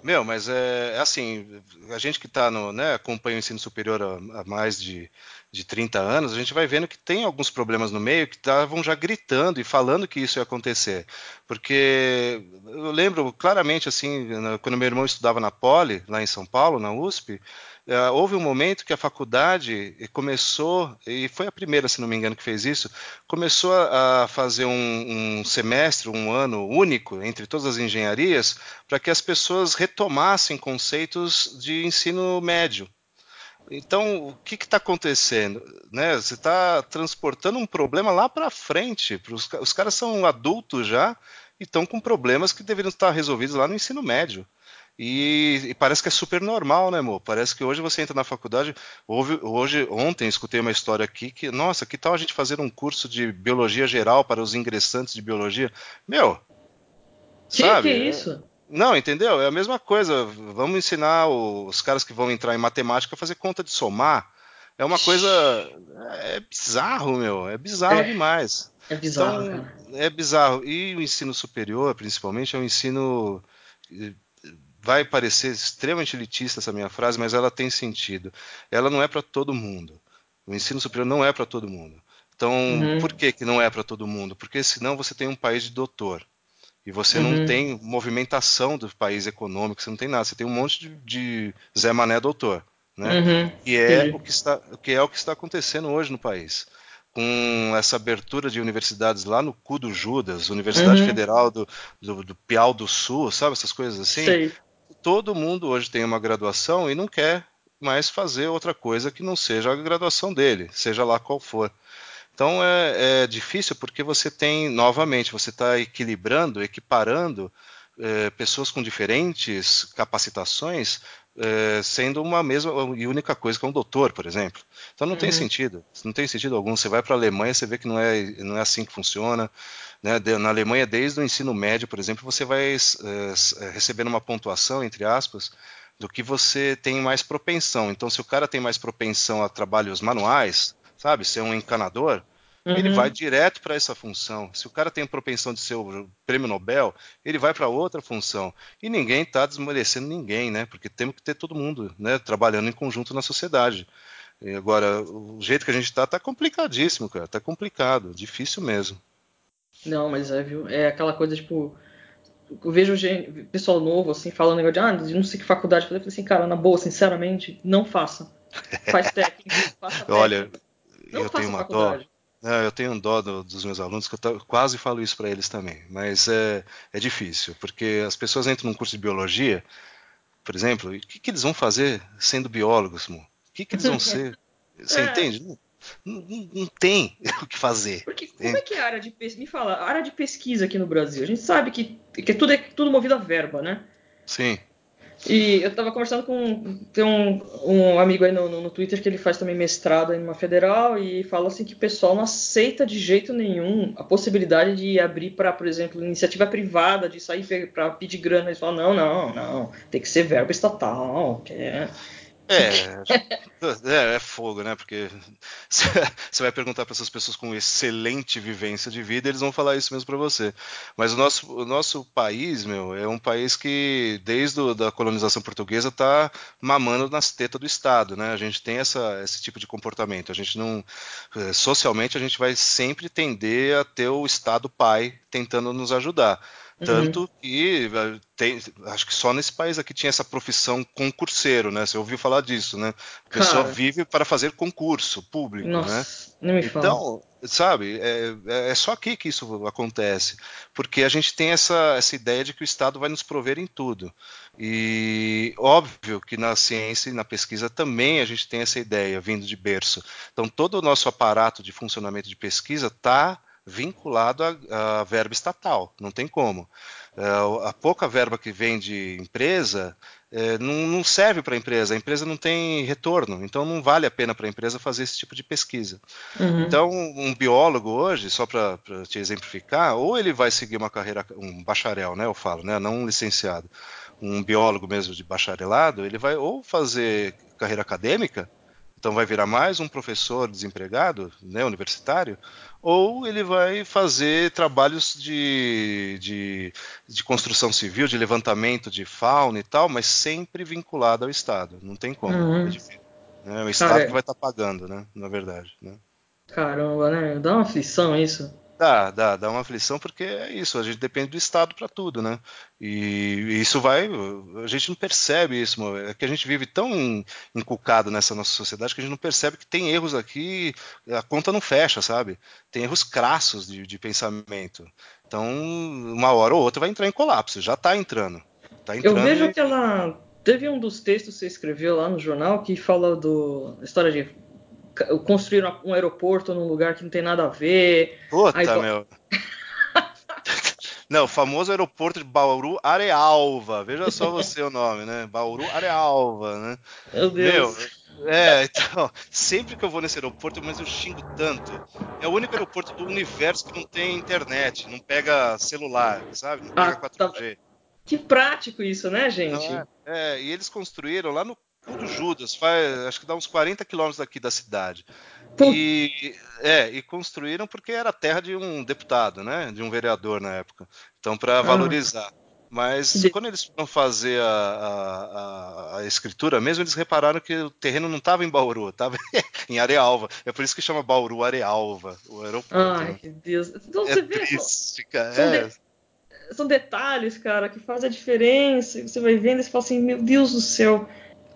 S2: Meu, mas é, é assim, a gente que está no, né, acompanha o ensino superior há, há mais de, de 30 anos, a gente vai vendo que tem alguns problemas no meio que estavam já gritando e falando que isso ia acontecer. Porque eu lembro claramente, assim, quando meu irmão estudava na Poli, lá em São Paulo, na USP, Uh, houve um momento que a faculdade começou, e foi a primeira, se não me engano, que fez isso, começou a fazer um, um semestre, um ano único entre todas as engenharias, para que as pessoas retomassem conceitos de ensino médio. Então, o que está acontecendo? Né? Você está transportando um problema lá para frente. Pros, os caras são adultos já e estão com problemas que deveriam estar resolvidos lá no ensino médio. E, e, parece que é super normal, né, amor? Parece que hoje você entra na faculdade. Houve, hoje, ontem, escutei uma história aqui que, nossa, que tal a gente fazer um curso de biologia geral para os ingressantes de biologia? Meu,
S1: que sabe? Que é isso?
S2: Não, entendeu? É a mesma coisa. Vamos ensinar os caras que vão entrar em matemática a fazer conta de somar. É uma coisa. É bizarro, meu. É bizarro é, demais.
S1: É bizarro. Então,
S2: é bizarro. E o ensino superior, principalmente, é um ensino vai parecer extremamente elitista essa minha frase, mas ela tem sentido. Ela não é para todo mundo. O ensino superior não é para todo mundo. Então, uhum. por que, que não é para todo mundo? Porque senão você tem um país de doutor. E você uhum. não tem movimentação do país econômico, você não tem nada. Você tem um monte de, de Zé Mané doutor. Né? Uhum. E é o, que está, que é o que está acontecendo hoje no país com essa abertura de universidades lá no cu do Judas, Universidade uhum. Federal do, do, do, Piau do Sul, sabe essas coisas assim? Sei todo mundo hoje tem uma graduação e não quer mais fazer outra coisa que não seja a graduação dele, seja lá qual for. Então é, é difícil porque você tem, novamente, você está equilibrando, equiparando é, pessoas com diferentes capacitações é, sendo uma mesma e única coisa que um doutor, por exemplo. Então não uhum. tem sentido, não tem sentido algum. Você vai para a Alemanha, você vê que não é, não é assim que funciona. Né? Na Alemanha, desde o ensino médio, por exemplo, você vai é, recebendo uma pontuação, entre aspas, do que você tem mais propensão. Então, se o cara tem mais propensão a trabalhos manuais, sabe, ser um encanador, uhum. ele vai direto para essa função. Se o cara tem propensão de ser o prêmio Nobel, ele vai para outra função. E ninguém está desmerecendo ninguém, né? Porque temos que ter todo mundo né, trabalhando em conjunto na sociedade. E agora, o jeito que a gente está, está complicadíssimo, cara. Está complicado, difícil mesmo.
S1: Não, mas é, viu? É aquela coisa, tipo. Eu vejo gente, pessoal novo, assim, falando negócio de, ah, não sei que faculdade. Eu falei assim, cara, na boa, sinceramente, não faça. Faz técnico, [LAUGHS] faça técnico.
S2: Olha, não eu tenho uma faculdade. dó. É, eu tenho um dó do, dos meus alunos, que eu quase falo isso para eles também. Mas é, é difícil, porque as pessoas entram num curso de biologia, por exemplo, e o que, que eles vão fazer sendo biólogos, mo? O que, que eles vão [LAUGHS] ser? Você é. entende? Não, não, tem [LAUGHS] o que fazer.
S1: Porque como é que é a área de pesquisa? Me fala, a área de pesquisa aqui no Brasil, a gente sabe que, que tudo é tudo movido a verba, né?
S2: Sim.
S1: E eu estava conversando com tem um, um amigo aí no, no, no, Twitter que ele faz também mestrado em uma federal e fala assim que o pessoal não aceita de jeito nenhum a possibilidade de abrir para, por exemplo, iniciativa privada, de sair para pedir grana. Eles falam, não, não, não, tem que ser verba estatal. Que é...
S2: É, é, é, fogo, né? Porque [LAUGHS] você vai perguntar para essas pessoas com excelente vivência de vida, eles vão falar isso mesmo para você. Mas o nosso, o nosso país, meu, é um país que desde a colonização portuguesa tá mamando nas tetas do Estado, né? A gente tem essa, esse tipo de comportamento. A gente não, eh, socialmente, a gente vai sempre tender a ter o Estado pai tentando nos ajudar. Uhum. Tanto uhum. que eh, tem, acho que só nesse país aqui tinha essa profissão concurseiro, né? Você ouviu falar disso, né? A pessoa Cara. vive para fazer concurso público,
S1: Nossa,
S2: né?
S1: Não me
S2: fala. Então, sabe, é, é, é, só aqui que isso acontece, porque a gente tem essa, essa ideia de que o Estado vai nos prover em tudo. E óbvio que na ciência e na pesquisa também a gente tem essa ideia vindo de berço. Então, todo o nosso aparato de funcionamento de pesquisa está vinculado à, verba estatal, não tem como. É, a pouca verba que vem de empresa é, não, não, serve para a empresa, a empresa não tem retorno, então não vale a pena para a empresa fazer esse tipo de pesquisa. Uhum. Então, um biólogo hoje, só para te exemplificar, ou ele vai seguir uma carreira, um bacharel, né, eu falo, né, não um licenciado, um biólogo mesmo de bacharelado, ele vai ou fazer carreira acadêmica, então vai virar mais um professor desempregado, né, universitário, ou ele vai fazer trabalhos de, de, de, construção civil, de levantamento de fauna e tal, mas sempre vinculado ao Estado. Não tem como. Uhum. É difícil. É o Estado Cara, que vai estar tá pagando, né? Na verdade. Né?
S1: Caramba, né? Dá uma aflição isso.
S2: Dá, dá, dá uma aflição porque é isso, a gente depende do Estado para tudo, né? E, isso vai, a gente não percebe isso, é que a gente vive tão inculcado nessa nossa sociedade que a gente não percebe que tem erros aqui, a conta não fecha, sabe? Tem erros crassos de, de pensamento. Então, uma hora ou outra vai entrar em colapso, já está entrando. Tá entrando
S1: Eu vejo que ela teve um dos textos que você escreveu lá no jornal que fala do história de construir um aeroporto num lugar que não tem nada a ver.
S2: Puta, aí, meu. [LAUGHS] Não, o famoso aeroporto de Bauru Arealva. Veja só você o nome, né? Bauru Arealva, né?
S1: Meu Deus.
S2: Meu, é, então, sempre que eu vou nesse aeroporto, mas eu xingo tanto. É o único aeroporto do universo que não tem internet, não pega celular, sabe? Não pega ah, 4G. Tá...
S1: Que prático isso, né, gente? É,
S2: é, e eles construíram lá no do Judas, faz, acho que dá uns 40 quilômetros daqui da cidade. E, é, e construíram porque era terra de um deputado, né? De um vereador na época. Então, para ah. valorizar. Mas quando eles foram fazer a, a, a, escritura mesmo, eles repararam que o terreno não estava em Bauru, estava [LAUGHS] em Arealva. É por isso que chama Bauru Arealva, o aeroporto.
S1: Ai, né? que Deus. Então, é você vê, triste, cara. São, é. de... são detalhes, cara, que fazem a diferença. Você vai vendo e fala assim, meu Deus do céu.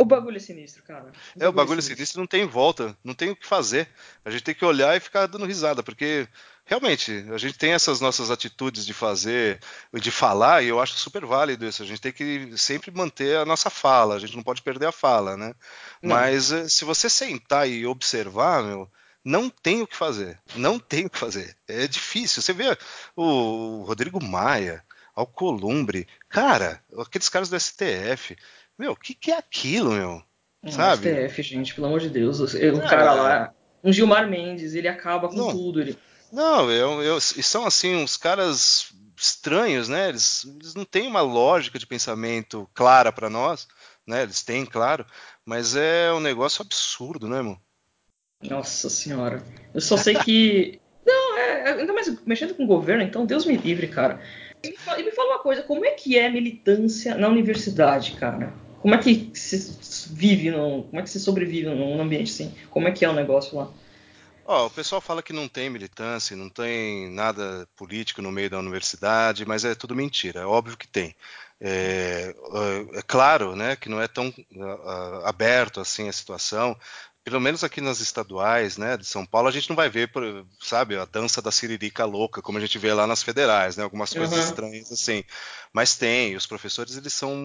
S1: O bagulho é sinistro, cara. O
S2: é, o bagulho é sinistro. sinistro não tem volta, não tem o que fazer. A gente tem que olhar e ficar dando risada, porque realmente a gente tem essas nossas atitudes de fazer, de falar, e eu acho super válido isso. A gente tem que sempre manter a nossa fala, a gente não pode perder a fala, né? Não. Mas eh, se você sentar e observar, meu, não tem o que fazer. Não tem o que fazer. É difícil. Você vê o Rodrigo Maia, Alcolumbre, cara, aqueles caras do STF. Meu, o que, que é aquilo, meu?
S1: É, Sabe? STF, gente, pelo amor de Deus. O cara lá, um Gilmar Mendes, ele acaba com não, tudo. Ele...
S2: Não, eu, eu, são assim, uns caras estranhos, né? Eles, eles não têm uma lógica de pensamento clara para nós, né? Eles têm, claro, mas é um negócio absurdo, né, irmão?
S1: Nossa senhora. Eu só sei que. [LAUGHS] não, é, é, ainda mais mexendo com o governo, então Deus me livre, cara. E me fala uma coisa, como é que é militância na universidade, cara? Como é que se vive, no, como é que se sobrevive num ambiente assim? Como é que é o negócio lá?
S2: Oh, o pessoal fala que não tem militância, não tem nada político no meio da universidade, mas é tudo mentira. É óbvio que tem. É, é, é claro, né, que não é tão aberto assim a situação pelo menos aqui nas estaduais, né, de São Paulo, a gente não vai ver, sabe, a dança da siririca louca, como a gente vê lá nas federais, né, algumas coisas uhum. estranhas assim. Mas tem, os professores eles são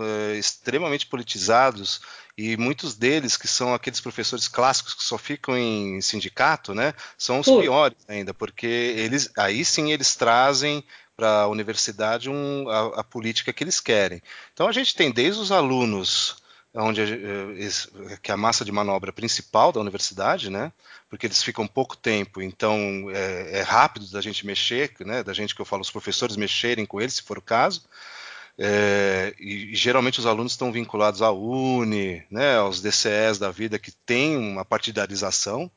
S2: é, extremamente politizados e muitos deles, que são aqueles professores clássicos que só ficam em sindicato, né, são os piores ainda, porque eles, aí sim eles trazem para a universidade um, a, a política que eles querem. Então a gente tem desde os alunos onde eh, que é a massa de manobra principal da universidade, né? Porque eles ficam pouco tempo, então é, é, rápido da gente mexer, né? Da gente que eu falo os professores mexerem com eles, se for o caso. é, e, e, geralmente os alunos estão vinculados à UNE, né, aos DCEs da vida que tem uma partidarização,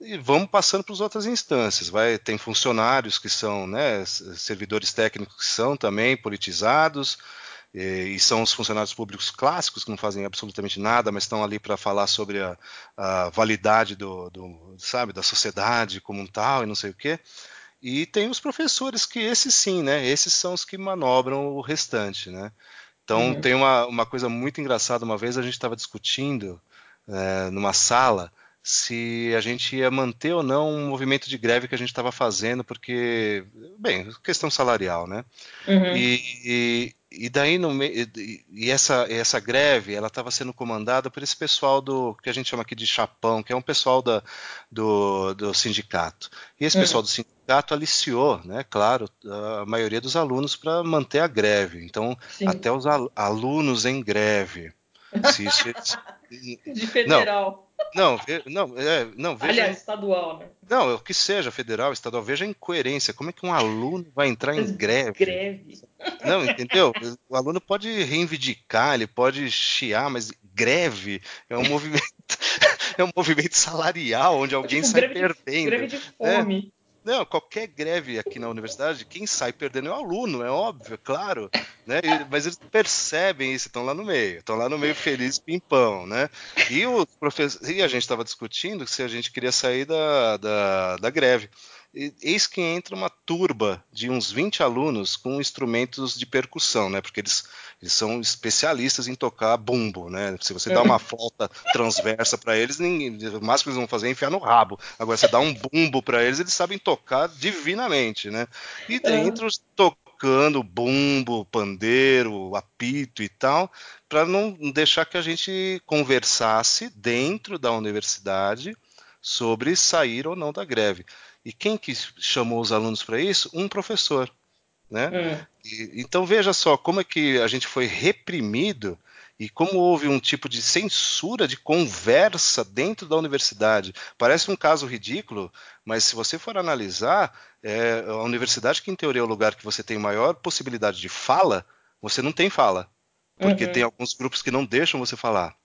S2: e vamos passando para as outras instâncias. Vai, tem funcionários que são, né, servidores técnicos que são também politizados, e, e, são os funcionários públicos clássicos que não fazem absolutamente nada, mas estão ali para falar sobre a, a validade do, do, sabe, da sociedade como um tal e não sei o quê. E tem os professores que esses sim, né? Esses são os que manobram o restante, né? Então uhum. tem uma, uma coisa muito engraçada. Uma vez a gente estava discutindo é, numa sala se a gente ia manter ou não um movimento de greve que a gente estava fazendo, porque, bem, questão salarial, né? Uhum. E, e, e, daí no e essa essa greve ela estava sendo comandada por esse pessoal do que a gente chama aqui de chapão, que é um pessoal da, do, do sindicato. E esse uhum. pessoal do sindicato aliciou, né? Claro, a maioria dos alunos para manter a greve. Então Sim. até os alunos em greve. [LAUGHS]
S1: Se isso, de federal.
S2: Não, não, não, é, não veja.
S1: Aliás, estadual, né?
S2: Não, o que seja federal, estadual, veja a incoerência. Como é que um aluno vai entrar em greve?
S1: Greve.
S2: Não, entendeu? O aluno pode reivindicar, ele pode chiar, mas greve é um movimento, [LAUGHS] é um movimento salarial onde alguém tipo, sai greve perdendo.
S1: De, greve de fome.
S2: É. Não, qualquer greve aqui na universidade, quem sai perdendo é o aluno, é óbvio, é claro. Né? Mas eles percebem isso, estão lá no meio, estão lá no meio feliz, pimpão, né? E, o professor, e a gente estava discutindo se a gente queria sair da, da, da greve eis que entra uma turba de uns 20 alunos com instrumentos de percussão, né? Porque eles, eles são especialistas em tocar bumbo, né? Se você dá uma flauta transversa para eles, ninguém, o máximo que eles vão fazer é enfiar no rabo. Agora, você dá um bumbo para eles, eles sabem tocar divinamente, né? E dentro tocando bumbo, pandeiro, apito e tal, para não deixar que a gente conversasse dentro da universidade sobre sair ou não da greve. E quem que chamou os alunos para isso? Um professor. Né? É. E, então veja só como é que a gente foi reprimido e como houve um tipo de censura de conversa dentro da universidade. Parece um caso ridículo, mas se você for analisar, é, a universidade que em teoria é o lugar que você tem maior possibilidade de fala, você não tem fala, porque uhum. tem alguns grupos que não deixam você falar,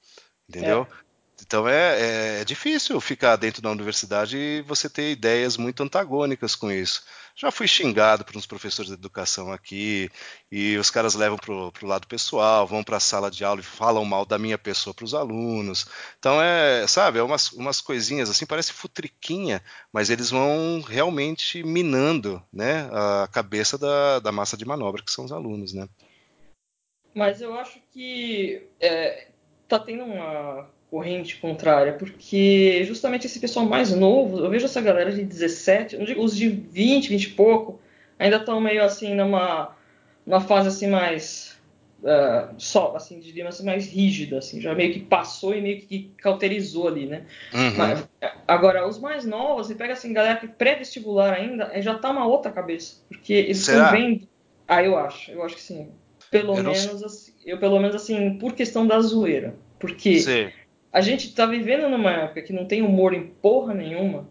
S2: entendeu? É. Então é, é, é, difícil ficar dentro da universidade e você ter ideias muito antagônicas com isso. Já fui xingado por uns professores de educação aqui, e os caras levam para o lado pessoal, vão para a sala de aula e falam mal da minha pessoa para os alunos. Então é, sabe, é umas, umas coisinhas assim, parece futriquinha, mas eles vão realmente minando né, a cabeça da, da massa de manobra que são os alunos, né?
S1: Mas eu acho que é, tá tendo uma corrente contrária, porque justamente esse pessoal mais novo, eu vejo essa galera de 17, não digo, os de 20, 20 e pouco, ainda estão meio assim numa, numa fase assim mais uh, só, assim, diríamos assim, mais rígida, assim, já meio que passou e meio que cauterizou ali, né? Uhum. Mas, agora, os mais novos, você pega assim, galera que pré-vestibular ainda, já tá uma outra cabeça, porque eles estão vendo. Ah, eu acho, eu acho que sim. Pelo eu menos assim, eu pelo menos assim, por questão da zoeira. Porque Sim a gente tá vivendo numa época que não tem humor em porra nenhuma.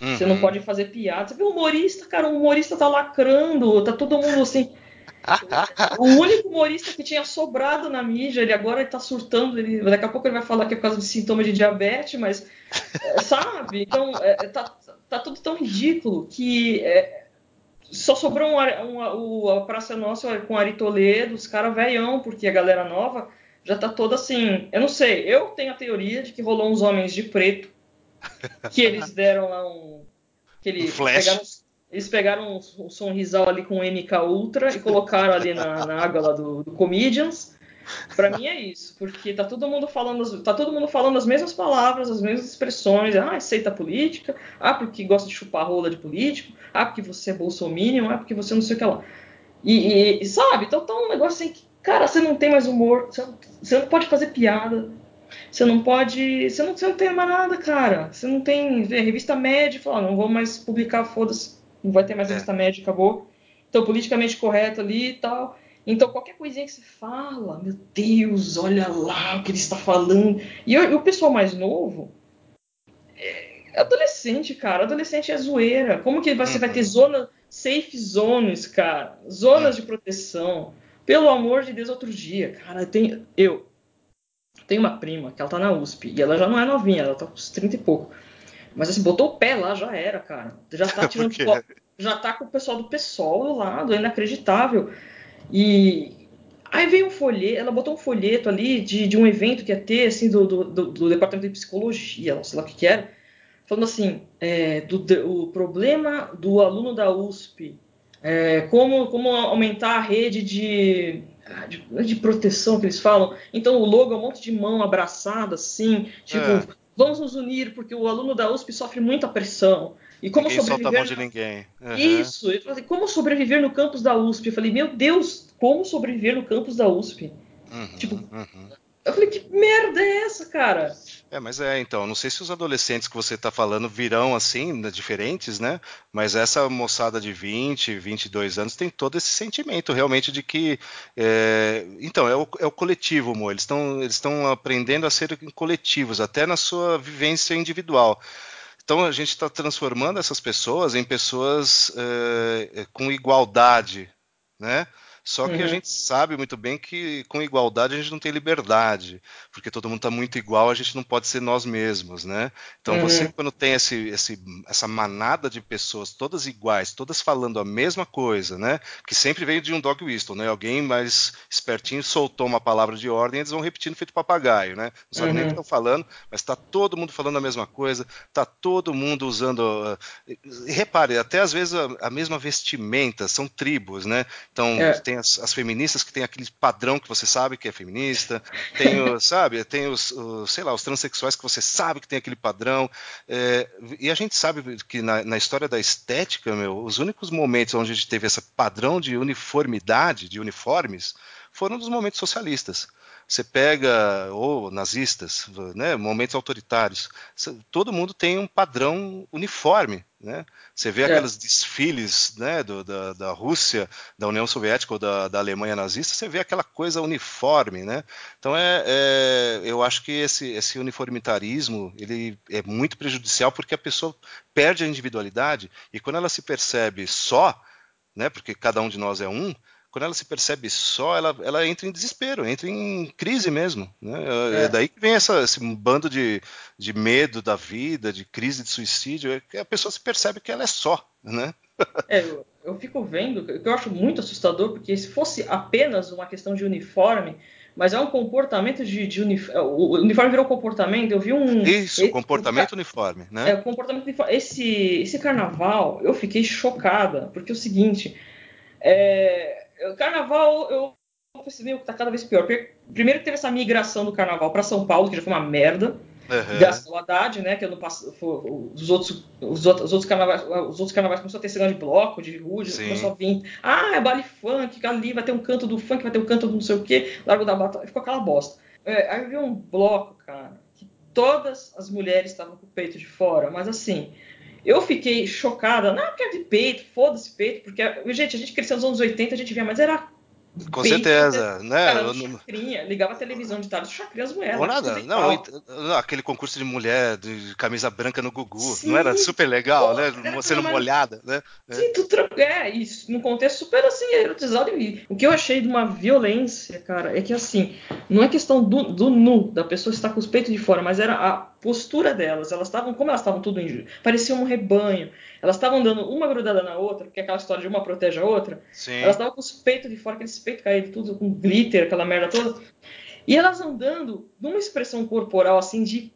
S1: Uhum. Você não uhum. pode fazer piada. Você vê o humorista, cara, o humorista tá lacrando, tá todo mundo assim. [LAUGHS] o único humorista que tinha sobrado na mídia, ele agora ele tá surtando. Ele, daqui a pouco ele vai falar que é por causa de sintomas de diabetes, mas. É, sabe? Então, é, é, tá, tá tudo tão ridículo que. É, só sobrou um, um, a Praça Nossa com Ari Toledo, os caras velhão, porque a galera nova já tá toda assim. Eu não sei, eu tenho a teoria de que rolou uns homens de preto que eles [LAUGHS] deram lá um. Que eles, um pegaram, eles pegaram um, um sonrisal ali com MK Ultra e colocaram ali na, na água lá do, do Comedians. Para mim é isso, porque tá todo mundo falando, tá todo mundo falando as mesmas palavras, as mesmas expressões. Ah, aceita política. Ah, porque gosta de chupar rola de político. Ah, porque você é bolsominion. Ah, porque você não sei o que lá. E, e, e sabe? Então tá um negócio assim que Cara, você não tem mais humor, você não, você não pode fazer piada, você não pode. Você não, você não tem mais nada, cara. Você não tem. Vê, revista médica, fala, não vou mais publicar, foda-se. Não vai ter mais é. revista médica, acabou. Então, politicamente correto ali e tal. Então, qualquer coisinha que você fala, meu Deus, olha lá o que ele está falando. E, e o pessoal mais novo. É adolescente, cara. Adolescente é zoeira. Como que você vai ter uhum. zona, safe zones, cara? Zonas de proteção Pelo amor de Deus, outro dia, cara, eu tenho, eu tenho uma prima que ela tá na USP e ela já não é novinha, ela tá com uns 30 e pouco. Mas assim, botou o pé lá, já era, cara. Já tá [LAUGHS] tirando já tá com o pessoal do PSOL do lado, é inacreditável. E aí veio um folheto, ela botou um folheto ali de, de um evento que ia ter, assim, do, do, do, do departamento de psicologia, não sei lá o que, que era, falando assim, é, do, o problema do aluno da USP, é, como, como aumentar a rede de, de, de, proteção que eles falam. Então o logo é um monte de mão abraçada, assim, tipo, é. vamos nos unir, porque o aluno da USP sofre muita pressão. E como
S2: ninguém
S1: sobreviver.
S2: Solta a mão de ninguém.
S1: Uhum. Isso, eu falei, como sobreviver no campus da USP? Eu falei, meu Deus, como sobreviver no campus da USP? Uhum, tipo, uhum. eu falei, que merda é essa, cara?
S2: É, mas é, então, não sei se os adolescentes que você está falando virão assim, né, diferentes, né? Mas essa moçada de 20, 22 anos tem todo esse sentimento realmente de que. É... Então, é o, é o coletivo, amor. Eles estão eles aprendendo a ser coletivos, até na sua vivência individual. Então a gente está transformando essas pessoas em pessoas é, com igualdade, né? Só que uhum. a gente sabe muito bem que com igualdade a gente não tem liberdade, porque todo mundo está muito igual, a gente não pode ser nós mesmos, né? Então uhum. você quando tem esse, esse, essa manada de pessoas todas iguais, todas falando a mesma coisa, né? Que sempre veio de um dog whistle, né? Alguém mais espertinho soltou uma palavra de ordem, eles vão repetindo feito papagaio, né? Não sabe uhum. nem o que uhum. estão falando, mas está todo mundo falando a mesma coisa, está todo mundo usando. Uh, repare, até às vezes a, a mesma vestimenta, são tribos, né? Então é. tem as, as, feministas que tem aquele padrão que você sabe que é feminista, tem os, [LAUGHS] sabe, tem os, os, sei lá, os transexuais que você sabe que tem aquele padrão. É, e a gente sabe que na, na, história da estética, meu, os únicos momentos onde a gente teve esse padrão de uniformidade, de uniformes, foram dos momentos socialistas. Você pega, ou nazistas, né, momentos autoritários, todo mundo tem um padrão uniforme. Né? Você vê é. aqueles desfiles né, do, da, da, Rússia, da União Soviética ou da, da, Alemanha nazista, você vê aquela coisa uniforme. Né? Então, é, é, eu acho que esse, esse uniformitarismo ele é muito prejudicial porque a pessoa perde a individualidade e quando ela se percebe só, né, porque cada um de nós é um, quando ela se percebe só, ela, ela entra em desespero, entra em crise mesmo. Né? É. é. daí que vem essa, esse bando de, de medo da vida, de crise de suicídio, é que a pessoa se percebe que ela é só. Né? [LAUGHS]
S1: É, eu, eu fico vendo, que eu acho muito assustador, porque se fosse apenas uma questão de uniforme, mas é um comportamento de, de uniforme. O uniforme virou comportamento. Eu vi um.
S2: Isso, esse, comportamento uniforme, né?
S1: É, comportamento uniforme. Esse, esse carnaval, eu fiquei chocada, porque é o seguinte. É, o carnaval, eu percebi que tá cada vez pior. Primeiro teve essa migração do carnaval para São Paulo, que já foi uma merda. Uhum. Graças ao Haddad, né? Que eu não passo, os, outros, os, outros, os, outros carnavais, os outros carnavais começou a ter cena de bloco, de rua, começou a vir. Ah, é baile funk, ali vai ter um canto do funk, vai ter um canto do não sei o quê, Largo da Batalha. Ficou aquela bosta. É, aí eu vi um bloco, cara, que todas as mulheres estavam com o peito de fora, mas assim, eu fiquei chocada, não porque é de peito, foda-se peito, porque, gente, a gente cresceu nos anos 80, a gente via, mas era
S2: com certeza, né?
S1: Cara, eu, chacrinha, ligava a televisão de tarde, chacrinha as mulheres.
S2: Ou nada, não, aquele concurso de mulher de camisa branca no Gugu, Sim, não era super legal, pô, né? Sendo molhada, né?
S1: Sim, tu é, isso, no contexto super assim, erotizado. E o que eu achei de uma violência, cara, é que assim, não é questão do, do nu, da pessoa estar com os peitos de fora, mas era a postura delas. Elas estavam, como elas estavam tudo em. parecia um rebanho. Elas estavam dando uma grudada na outra, porque é aquela história de uma protege a outra. Sim. Elas estavam com os peitos de fora, aqueles peitos caídos, tudo com glitter, aquela merda toda. E elas andando numa expressão corporal assim de,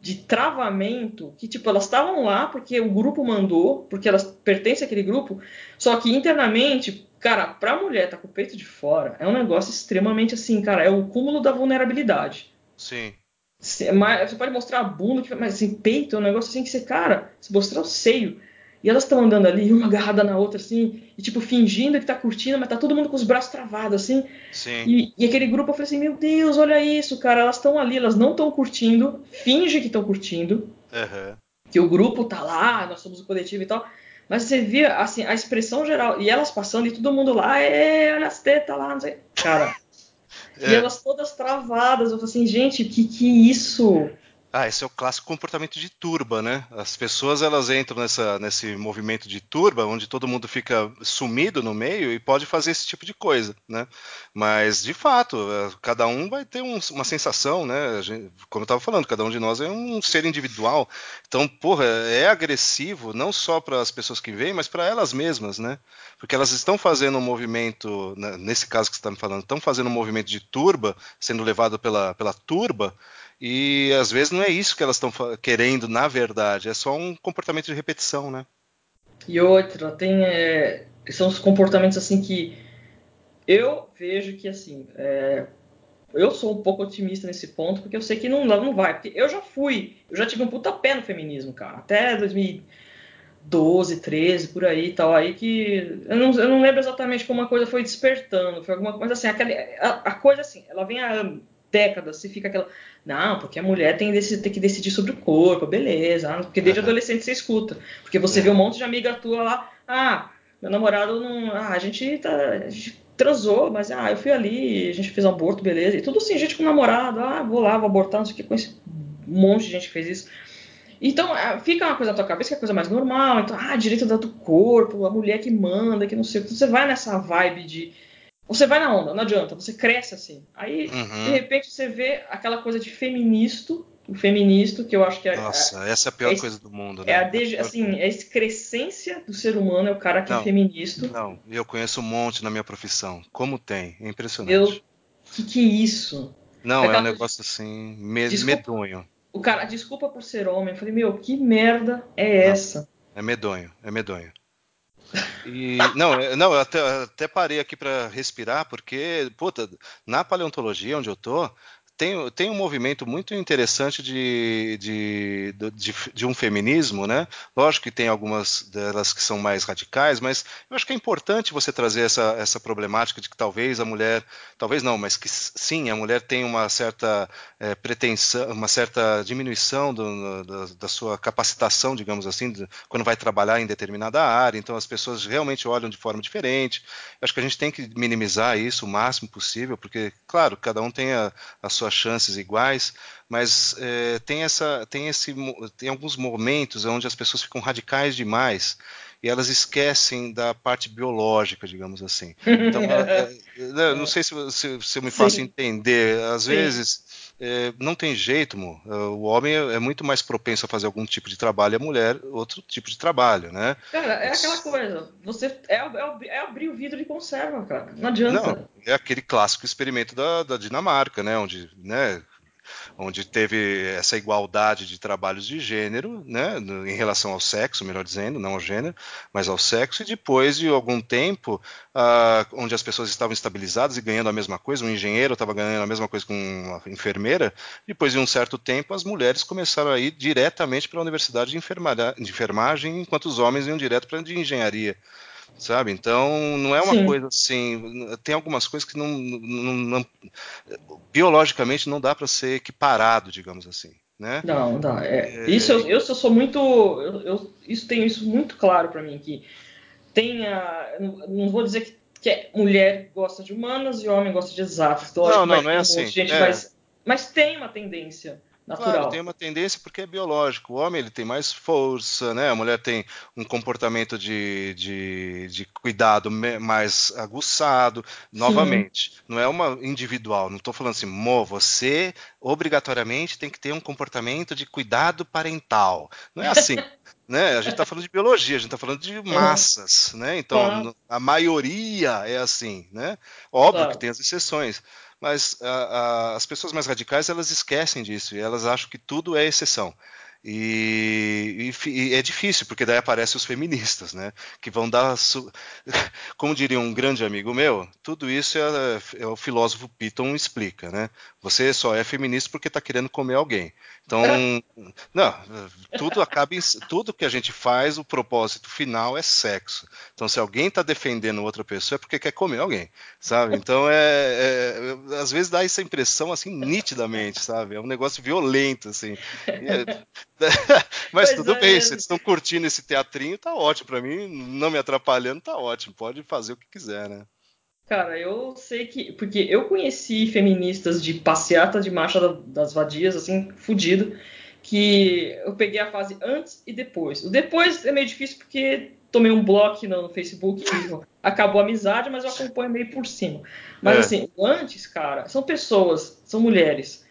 S1: de travamento, que tipo, elas estavam lá porque o grupo mandou, porque elas pertencem àquele grupo, só que internamente, cara, pra mulher tá com o peito de fora, é um negócio extremamente assim, cara, é o cúmulo da vulnerabilidade.
S2: Sim.
S1: Você pode mostrar a bunda, mas assim, peito é um negócio assim que você, cara, se mostrar o seio. E elas estão andando ali, uma agarrada na outra, assim, e tipo, fingindo que tá curtindo, mas tá todo mundo com os braços travados, assim.
S2: Sim.
S1: E, e aquele grupo, eu falei assim, meu Deus, olha isso, cara, elas estão ali, elas não estão curtindo, finge que estão curtindo.
S2: Uhum.
S1: Que o grupo tá lá, nós somos o coletivo e tal. Mas você via, assim, a expressão geral, e elas passando, e todo mundo lá, é, olha as tetas lá, não sei. Cara, é. E elas todas travadas. Eu falei assim, gente, que que é isso?
S2: Ah, esse é o clássico comportamento de turba, né? As pessoas elas entram nessa, nesse movimento de turba, onde todo mundo fica sumido no meio e pode fazer esse tipo de coisa, né? Mas de fato, é, cada um vai ter um, uma sensação, né? Gente, como eu estava falando, cada um de nós é um ser individual. Então, porra, é agressivo não só para as pessoas que vêm, mas para elas mesmas, né? Porque elas estão fazendo um movimento, né, nesse caso que você está me falando, estão fazendo um movimento de turba, sendo levado pela, pela turba e às vezes não é isso que elas estão querendo, na verdade, é só um comportamento de repetição, né?
S1: E outra, tem. É, são os comportamentos assim que eu vejo que assim. É, eu sou um pouco otimista nesse ponto, porque eu sei que não, não vai. Porque eu já fui, eu já tive um puta pé no feminismo, cara. Até 2012, 13, por aí e tal. Aí que. Eu não, eu não lembro exatamente como uma coisa foi despertando. Foi alguma coisa assim. Aquela, a, a coisa assim, ela vem há décadas, se fica aquela. Não, porque a mulher tem, tem que decidir sobre o corpo, beleza. Porque desde adolescente você escuta. Porque você vê um monte de amiga tua lá, ah, meu namorado não. Ah, a gente, tá, a gente transou, mas ah, eu fui ali, a gente fez um aborto, beleza. E tudo assim, gente com namorado, ah, vou lá, vou abortar, não sei o que, conheci um monte de gente que fez isso. Então, é, fica uma coisa na tua cabeça que é a coisa mais normal. Então, ah, direito do corpo, a mulher que manda, que não sei o que. Você vai nessa vibe de você vai na onda, não adianta, você cresce assim. Aí, uhum. de repente, você vê aquela coisa de feministo, o feministo, que eu acho que é.
S2: Nossa, essa é a pior é, coisa do mundo, né?
S1: É a, de, assim, é a excrescência do ser humano, é o cara que é não, é feministo.
S2: Não, eu conheço um monte na minha profissão. Como tem? É impressionante.
S1: Eu, que que é isso?
S2: Não, é, é um negócio assim, me, desculpa, medonho.
S1: O cara, desculpa por ser homem. Eu falei, meu, que merda é essa?
S2: É medonho, é medonho. E, não, não, eu até, até parei aqui para respirar, porque, puta, na paleontologia onde eu tô, tem, tem um movimento muito interessante de, de, de, de, um feminismo, né? Lógico que tem algumas delas que são mais radicais, mas eu acho que é importante você trazer essa, essa problemática de que talvez a mulher, talvez não, mas que sim, a mulher tem uma certa é, pretensão, uma certa diminuição do, da, da, sua capacitação, digamos assim, quando vai trabalhar em determinada área, então as pessoas realmente olham de forma diferente. Eu acho que a gente tem que minimizar isso o máximo possível, porque, claro, cada um tem a, a sua suas chances iguais, mas é, tem, essa, tem, esse, tem alguns momentos onde as pessoas ficam radicais demais e elas esquecem da parte biológica, digamos assim. Então, [LAUGHS] é, é, não sei se, se, se eu me faço Sim. entender. Às Sim. vezes é, não tem jeito, mo. É, o homem é, é, muito mais propenso a fazer algum tipo de trabalho e a mulher outro tipo de trabalho, né?
S1: Cara, é aquela coisa. Você é, é, é abrir o vidro de conserva, cara. Não adianta. Não,
S2: é aquele clássico experimento da, da Dinamarca, né? Onde, né? Onde teve essa igualdade de trabalhos de gênero, né, em relação ao sexo, melhor dizendo, não ao gênero, mas ao sexo, e depois de algum tempo, uh, onde as pessoas estavam estabilizadas e ganhando a mesma coisa, um engenheiro estava ganhando a mesma coisa com uma enfermeira, depois de um certo tempo, as mulheres começaram a ir diretamente para a universidade de, de enfermagem, enquanto os homens iam direto para a de engenharia sabe? Então não é uma Sim. coisa assim. Tem algumas coisas que não, não, não biologicamente não dá para ser equiparado, digamos assim. Né?
S1: Não, não É, é... Isso eu, eu sou muito, eu, eu, isso tenho isso muito claro para mim que tem a, não vou dizer que, que é, mulher gosta de humanas e homem gosta de exatas.
S2: Não, não, não é assim. Gente,
S1: é. Mas, mas tem uma tendência natural. Claro,
S2: tem uma tendência porque é biológico. O homem ele tem mais força, né? A mulher tem um comportamento de, de, de cuidado mais aguçado. Novamente, Sim. não é uma individual. Não estou falando assim, Mo, você obrigatoriamente tem que ter um comportamento de cuidado parental. Não é assim. [LAUGHS] né? A gente está falando de biologia, a gente está falando de é. massas, né? Então, a maioria é assim, né? Óbvio claro. que tem as exceções mas a, a, as pessoas mais radicais elas esquecem disso e elas acham que tudo é exceção. E, e, e, é difícil, porque daí aparecem os feministas, né? Que vão dar. Su... [LAUGHS] Como diria um grande amigo meu, tudo isso é, é, o filósofo Piton explica, né? Você só é feminista porque está querendo comer alguém. Então, [LAUGHS] não, tudo acaba em, tudo que a gente faz, o propósito final é sexo. Então, se alguém está defendendo outra pessoa é porque quer comer alguém, sabe? Então, é, é, às vezes dá essa impressão assim nitidamente, sabe? É um negócio violento, assim. É, [LAUGHS] mas pois tudo é. bem, se eles estão curtindo esse teatrinho, tá ótimo para mim, não me atrapalhando, tá ótimo. Pode fazer o que quiser, né?
S1: Cara, eu sei que. Porque eu conheci feministas de passeata de marcha das vadias, assim, fudido. que eu peguei a fase antes e depois. O depois é meio difícil porque tomei um bloco no, Facebook e [LAUGHS] acabou a amizade, mas eu acompanho meio por cima. Mas é. assim, antes, cara, são pessoas, são mulheres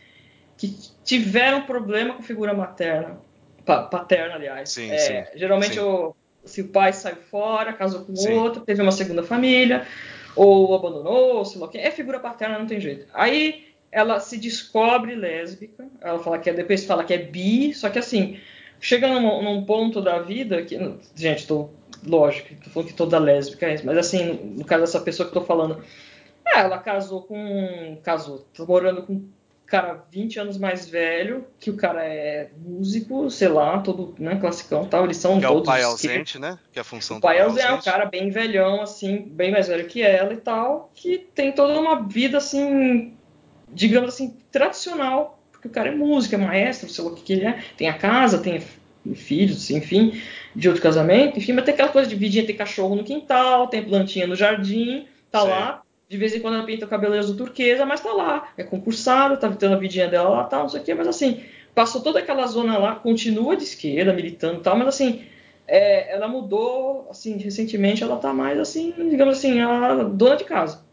S1: que tiveram problema com figura materna, paterna, aliás.
S2: Sim,
S1: é,
S2: sim,
S1: geralmente
S2: sim.
S1: O, se o pai saiu fora, casou com sim. outro, teve uma segunda família, ou abandonou, sei lá o É figura paterna, não tem jeito. Aí ela se descobre lésbica, ela fala que é, depois fala que é bi, só que assim, chega num, num ponto da vida que, gente, tô, lógico, tô falando que toda lésbica é isso, mas assim, no caso dessa pessoa que tô falando, é, ela casou com, casou, tô morando com cara 20 anos mais velho, que o cara é músico, sei lá, todo, né, classicão tal, eles são
S2: que
S1: todos...
S2: é o pai ausente, que, né? Que é a função
S1: o pai, pai ausente. é um cara bem velhão, assim, bem mais velho que ela e tal, que tem toda uma vida, assim, digamos assim, tradicional, porque o cara é músico, é maestro, sei lá o que, que ele é, tem a casa, tem filhos, enfim, de outro casamento, enfim, mas tem aquela coisa de vidinha, tem cachorro no quintal, tem plantinha no jardim, tá Sim. lá, de vez em quando ela pinta o cabelo azul turquesa, mas tá lá, é concursada, tá tendo a vidinha dela lá, tal, não sei o que, mas assim, passou toda aquela zona lá, continua de esquerda, militando e tal, mas assim, é, ela mudou, assim, recentemente ela tá mais assim, digamos assim, a dona de casa.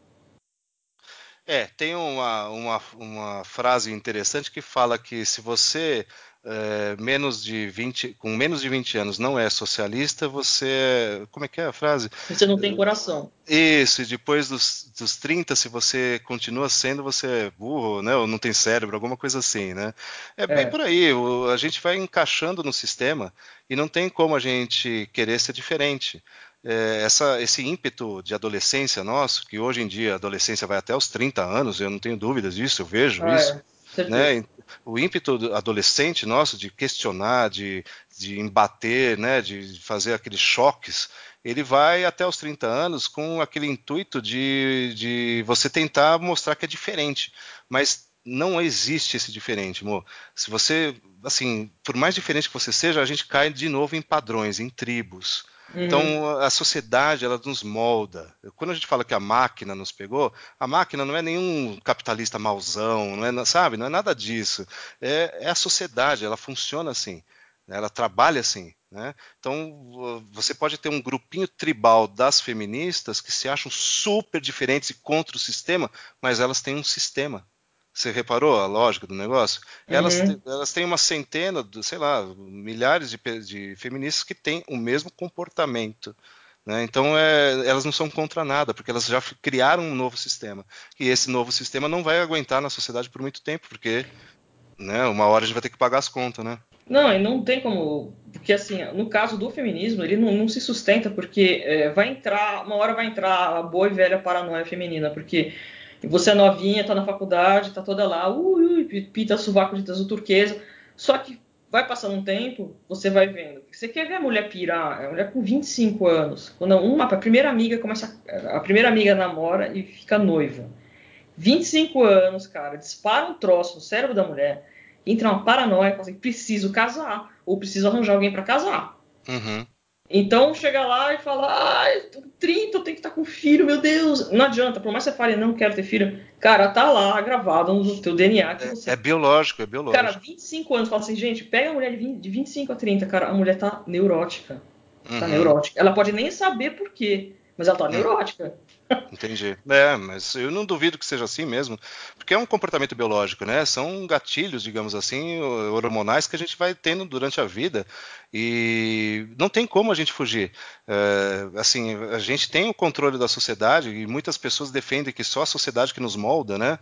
S2: É, tem uma, uma, uma frase interessante que fala que se você é, menos de 20, com menos de 20 anos não é socialista, você. Como é que é a frase?
S1: Você não tem coração.
S2: Isso, e depois dos, dos 30, se você continua sendo, você é burro, né? Ou não tem cérebro, alguma coisa assim, né? É, é. bem por aí. O, a gente vai encaixando no sistema e não tem como a gente querer ser diferente é, essa, esse ímpeto de adolescência nosso, que hoje em dia a adolescência vai até os 30 anos, eu não tenho dúvidas disso, eu vejo ah, isso. É. Né? O ímpeto adolescente nosso de questionar, de, de embater, né? de fazer aqueles choques, ele vai até os 30 anos com aquele intuito de, de você tentar mostrar que é diferente. Mas não existe esse diferente, amor. Se você, assim, por mais diferente que você seja, a gente cai de novo em padrões, em tribos. Então uhum. a sociedade ela nos molda. Quando a gente fala que a máquina nos pegou, a máquina não é nenhum capitalista mauzão, não é, sabe? Não é nada disso. É, é a sociedade, ela funciona assim, né? ela trabalha assim. Né? Então você pode ter um grupinho tribal das feministas que se acham super diferentes e contra o sistema, mas elas têm um sistema. Você reparou a lógica do negócio? Uhum. Elas, elas têm uma centena, sei lá, milhares de, de feministas que têm o mesmo comportamento. Né? Então, é, elas não são contra nada, porque elas já criaram um novo sistema. E esse novo sistema não vai aguentar na sociedade por muito tempo, porque né, uma hora a gente vai ter que pagar as contas, né?
S1: Não, e não tem como. Porque, assim, no caso do feminismo, ele não, não se sustenta, porque é, vai entrar, uma hora vai entrar a boa e velha paranoia feminina, porque e você é novinha, tá na faculdade, tá toda lá, ui, ui, pita sovaco de azul turquesa. Só que vai passando um tempo, você vai vendo. Você quer ver a mulher pirar? A mulher com 25 anos. Quando uma, a primeira amiga começa. A primeira amiga namora e fica noiva. 25 anos, cara, dispara um troço no cérebro da mulher, entra uma paranoia, assim, preciso casar, ou preciso arranjar alguém para casar.
S2: Uhum.
S1: Então chega lá e fala, ah, eu tô com 30, eu tenho que estar com filho, meu Deus. Não adianta, por mais que você fale, não quero ter filho, cara, tá lá gravado no teu DNA. Que
S2: é, você... é biológico, é biológico.
S1: Cara, 25 anos, fala assim, gente, pega a mulher de 25 a 30, cara, a mulher tá neurótica. Tá uhum. neurótica. Ela pode nem saber por quê, mas ela tá uhum. neurótica.
S2: Entendi. É, mas eu não duvido que seja assim mesmo, porque é um comportamento biológico, né? São gatilhos, digamos assim, hormonais que a gente vai tendo durante a vida e não tem como a gente fugir. É, assim, a gente tem o controle da sociedade e muitas pessoas defendem que só a sociedade que nos molda, né?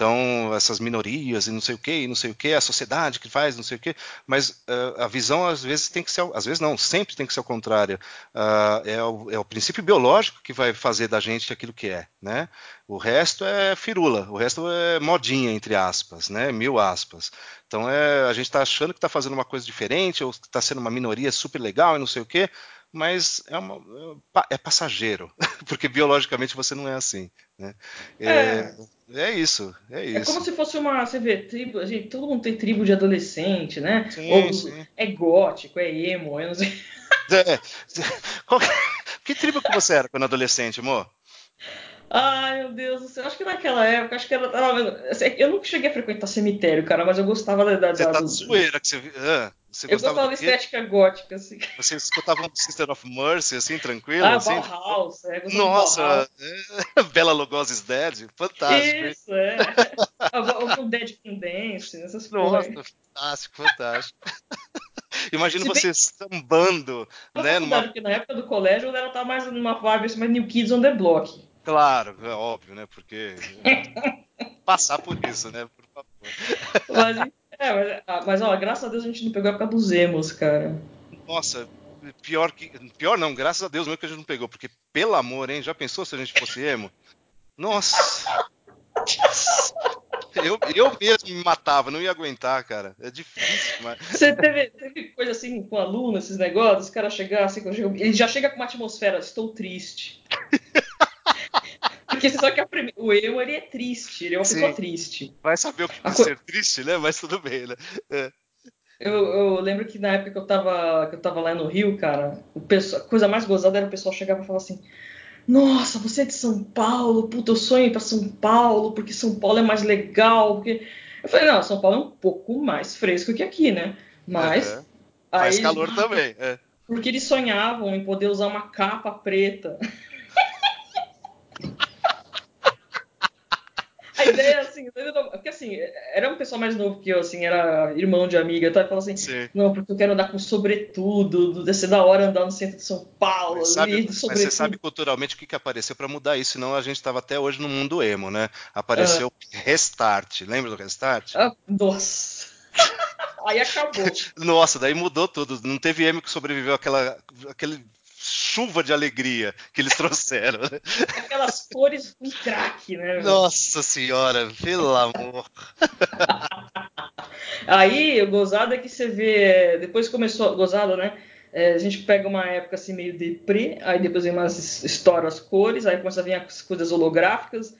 S2: Então, essas minorias e não sei o que, e não sei o que, a sociedade que faz não sei o que, mas uh, a visão às vezes tem que ser, às vezes não, sempre tem que ser ao contrário. Uh, é, o, é o princípio biológico que vai fazer da gente aquilo que é, né? O resto é firula, o resto é modinha, entre aspas, né? Mil aspas. Então é, a gente está achando que está fazendo uma coisa diferente, ou está sendo uma minoria super legal e não sei o quê, mas é, uma, é passageiro, [LAUGHS] porque biologicamente você não é assim. Né? É, é, é isso, é isso.
S1: É como se fosse uma, você vê, tribo, gente, todo mundo tem tribo de adolescente, né?
S2: Sim, Ou, sim.
S1: É gótico, é emo, eu não sei. [LAUGHS]
S2: É, [LAUGHS] qual, que tribo que você era quando adolescente, amor?
S1: Ai, meu Deus do céu. Acho que naquela época, acho que tava. Assim, eu nunca cheguei a frequentar cemitério, cara, mas eu gostava da. da
S2: você tá
S1: dos...
S2: zoeira que você. Ah, você
S1: eu gostava da estética gótica, assim.
S2: Você escutava um Sister of Mercy, assim, tranquilo?
S1: Ah,
S2: assim?
S1: Bauhaus, é,
S2: Nossa. É, [LAUGHS] Bela Lugosi's Dead, fantástico.
S1: Isso, é. o Dead Can Dance, essas
S2: Nossa, fantástico, fantástico. [LAUGHS] Imagina você bem... sambando, né?
S1: Numa... Porque na época do colégio ela tava mais numa vibe assim, mais New Kids on the Block.
S2: Claro, é óbvio, né? Porque [LAUGHS] passar por isso, né? Por favor.
S1: Mas, é, mas, ah, mas ó, graças a Deus a gente não pegou a época dos emos, cara.
S2: Nossa, pior que. Pior não, graças a Deus mesmo que a gente não pegou, porque, pelo amor, hein? Já pensou se a gente fosse emo? Nossa! [LAUGHS] Eu, eu mesmo me matava, não ia aguentar, cara. É difícil, mas.
S1: Você teve, teve coisa assim com aluno, esses negócios, os caras chegar assim, ele já chega com uma atmosfera, estou triste. Porque sabe que o emo ele é triste, ele é uma Sim. pessoa triste.
S2: Vai saber o que é co... ser triste, né? Mas tudo bem, né? É.
S1: Eu, eu, lembro que na época que eu tava, que eu tava lá no Rio, cara, pessoal, a coisa mais gozada era o pessoal chegar e falar assim: Nossa, você é de São Paulo, puta, eu sonho ir pra São Paulo, porque São Paulo é mais legal. Porque... Eu falei, não, São Paulo é um pouco mais fresco que aqui, né? Mas. Uhum.
S2: Faz calor também. É.
S1: Porque eles sonhavam em poder usar uma capa preta. a ideia é assim, porque assim, era um pessoal mais novo que eu, assim, era irmão de amiga, tá? E falou assim, Sim. não, porque eu quero andar com sobretudo, deve ser da hora andar no centro de São Paulo.
S2: Mas, sabe, mas você sabe culturalmente o que, que apareceu para mudar isso, senão a gente estava até hoje no mundo emo, né? Apareceu ah. Restart, lembra do Restart?
S1: Ah, nossa. [LAUGHS] Aí acabou. [LAUGHS]
S2: Nossa, daí mudou tudo. Não teve emo que sobreviveu àquela, aquele chuva de alegria que eles trouxeram. Né?
S1: Aquelas cores com crack, né?
S2: Nossa senhora, pelo amor.
S1: Aí, o gozado é que você vê. Depois começou. Gozado, né? É, a gente pega uma época assim meio deprê, aí depois vem umas histórias cores, aí começa a vir as coisas holográficas,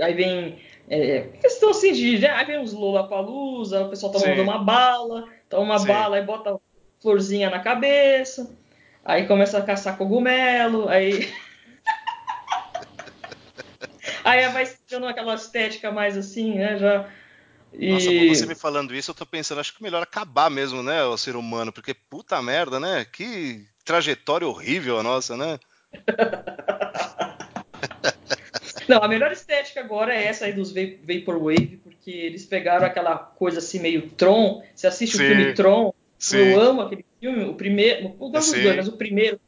S1: aí vem é, questão assim de. Né? Aí vem uns Lollapalooza, o pessoal tomando Sim. uma bala, toma uma Sim. bala, aí bota florzinha na cabeça. Aí começa a caçar cogumelo, aí. [LAUGHS] aí vai ficando aquela estética mais assim, né? Já.
S2: E... Nossa, você me falando isso, eu tô pensando, acho que melhor acabar mesmo, né, o ser humano, porque puta merda, né? Que trajetória horrível a nossa, né? [LAUGHS]
S1: Não, a melhor estética agora é essa aí dos Vaporwave, porque eles pegaram aquela coisa assim meio Tron. Você assiste Sim. o filme Tron, Sim. eu amo aquele filme, o primeiro, não gosto dos dois, mas o primeiro.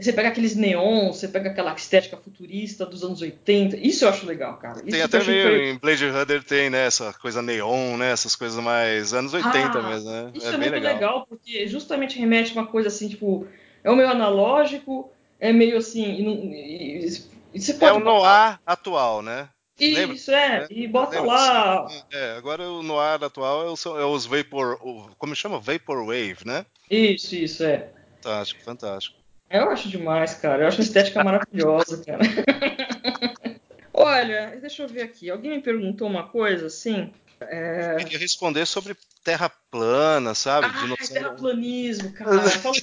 S1: Você pega aqueles neons, você pega aquela estética futurista dos anos 80. Isso eu acho legal, cara. Isso
S2: tem até meio foi... em Blade Runner tem, né, essa coisa neon, né, essas coisas mais anos 80 ah, mesmo, né?
S1: Isso é, é muito legal. legal. porque justamente remete uma coisa assim, tipo, é o meio analógico, é meio assim, e, e, e você pode
S2: É o noir atual, né?
S1: Isso, Lembra? é, e bota Lembra? lá.
S2: É, agora o noir atual é os, é os Vapor. Como chama? Vaporwave, né?
S1: Isso, isso, é.
S2: Fantástico, fantástico.
S1: Eu acho demais, cara. Eu acho uma estética maravilhosa, cara. [LAUGHS] Olha, deixa eu ver aqui. Alguém me perguntou uma coisa assim. É...
S2: Eu queria responder sobre terra plana, sabe?
S1: Ah, terraplanismo, cara. Fala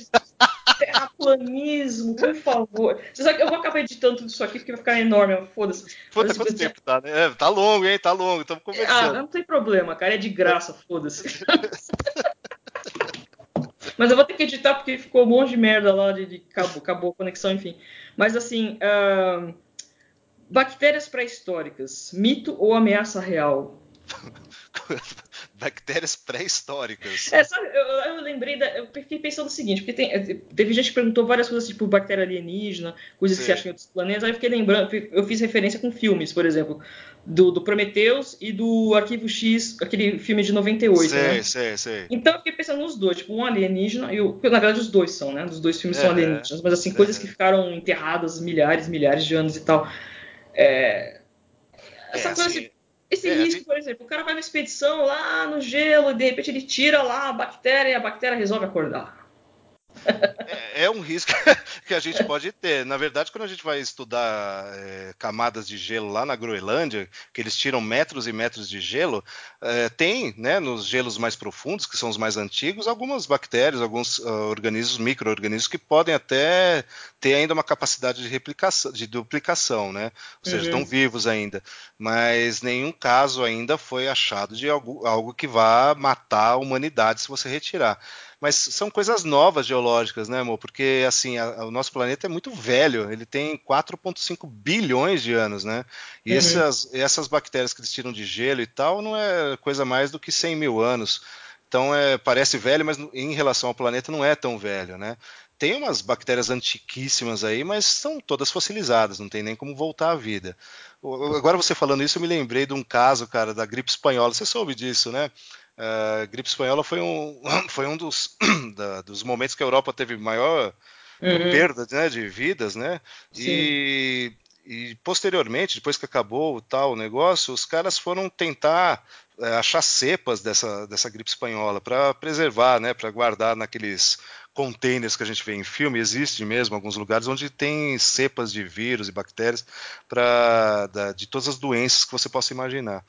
S1: terraplanismo, por favor. Você sabe que eu vou acabar editando tudo isso aqui porque vai ficar enorme, foda-se.
S2: Puta, quanto tempo tá, né? É, tá longo, hein? Tá longo, estamos conversando.
S1: Ah, não tem problema, cara, é de graça, foda-se. [LAUGHS] Mas eu vou ter que editar porque ficou um monte de merda lá, de, de acabou, acabou a conexão, enfim. Mas assim, uh, bactérias pré-históricas, mito ou ameaça real? [LAUGHS]
S2: bactérias pré-históricas.
S1: É, sabe, eu, eu, lembrei, da, eu fiquei pensando o seguinte, porque tem, teve gente que perguntou várias coisas, tipo bactéria alienígena, coisas Sim. que se acham em outros planetas, aí eu fiquei lembrando, eu fiz referência com filmes, por exemplo, do, do Prometheus e do Arquivo X, aquele filme de 98,
S2: sei,
S1: né?
S2: Sei, sei.
S1: Então eu fiquei pensando nos dois, tipo, um alienígena, e o, na verdade os dois são, né? Os dois filmes é, são alienígenas, mas assim, é. coisas que ficaram enterradas milhares, milhares de anos e tal. É, essa é, coisa assim, assim esse é, risco, por exemplo, o cara vai numa expedição lá no gelo e de repente ele tira lá a bactéria e a bactéria resolve acordar.
S2: É, é, um risco [LAUGHS] que a gente pode ter. Na verdade, quando a gente vai estudar é, camadas de gelo lá na Groenlândia, que eles tiram metros e metros de gelo, é, tem, né, nos gelos mais profundos, que são os mais antigos, algumas bactérias, alguns uh, organismos, micro-organismos que podem até ter ainda uma capacidade de replicação, de duplicação, né? Ou seja, uhum. estão vivos ainda. Mas nenhum caso ainda foi achado de algo, algo que vá matar a humanidade se você retirar. Mas são coisas novas geológicas, né, amor? Porque assim, a, a, o nosso planeta é muito velho, ele tem 4,5 bilhões de anos, né? E uhum. essas, essas bactérias que eles tiram de gelo e tal não é coisa mais do que 100 mil anos. Então é, parece velho, mas em relação ao planeta não é tão velho, né? Tem umas bactérias antiquíssimas aí, mas são todas fossilizadas, não tem nem como voltar à vida. Agora você falando isso, eu me lembrei de um caso, cara, da gripe espanhola. Você soube disso, né? A gripe espanhola foi um, [COUGHS] foi um dos, [COUGHS] da, dos momentos que a Europa teve maior uhum. perda né, de vidas, né? E, e, posteriormente, depois que acabou o tal negócio, os caras foram tentar é, achar cepas dessa, dessa gripe espanhola para preservar, né, para guardar naqueles containers que a gente vê em filme, existe mesmo alguns lugares onde tem cepas de vírus e bactérias para de todas as doenças que você possa imaginar.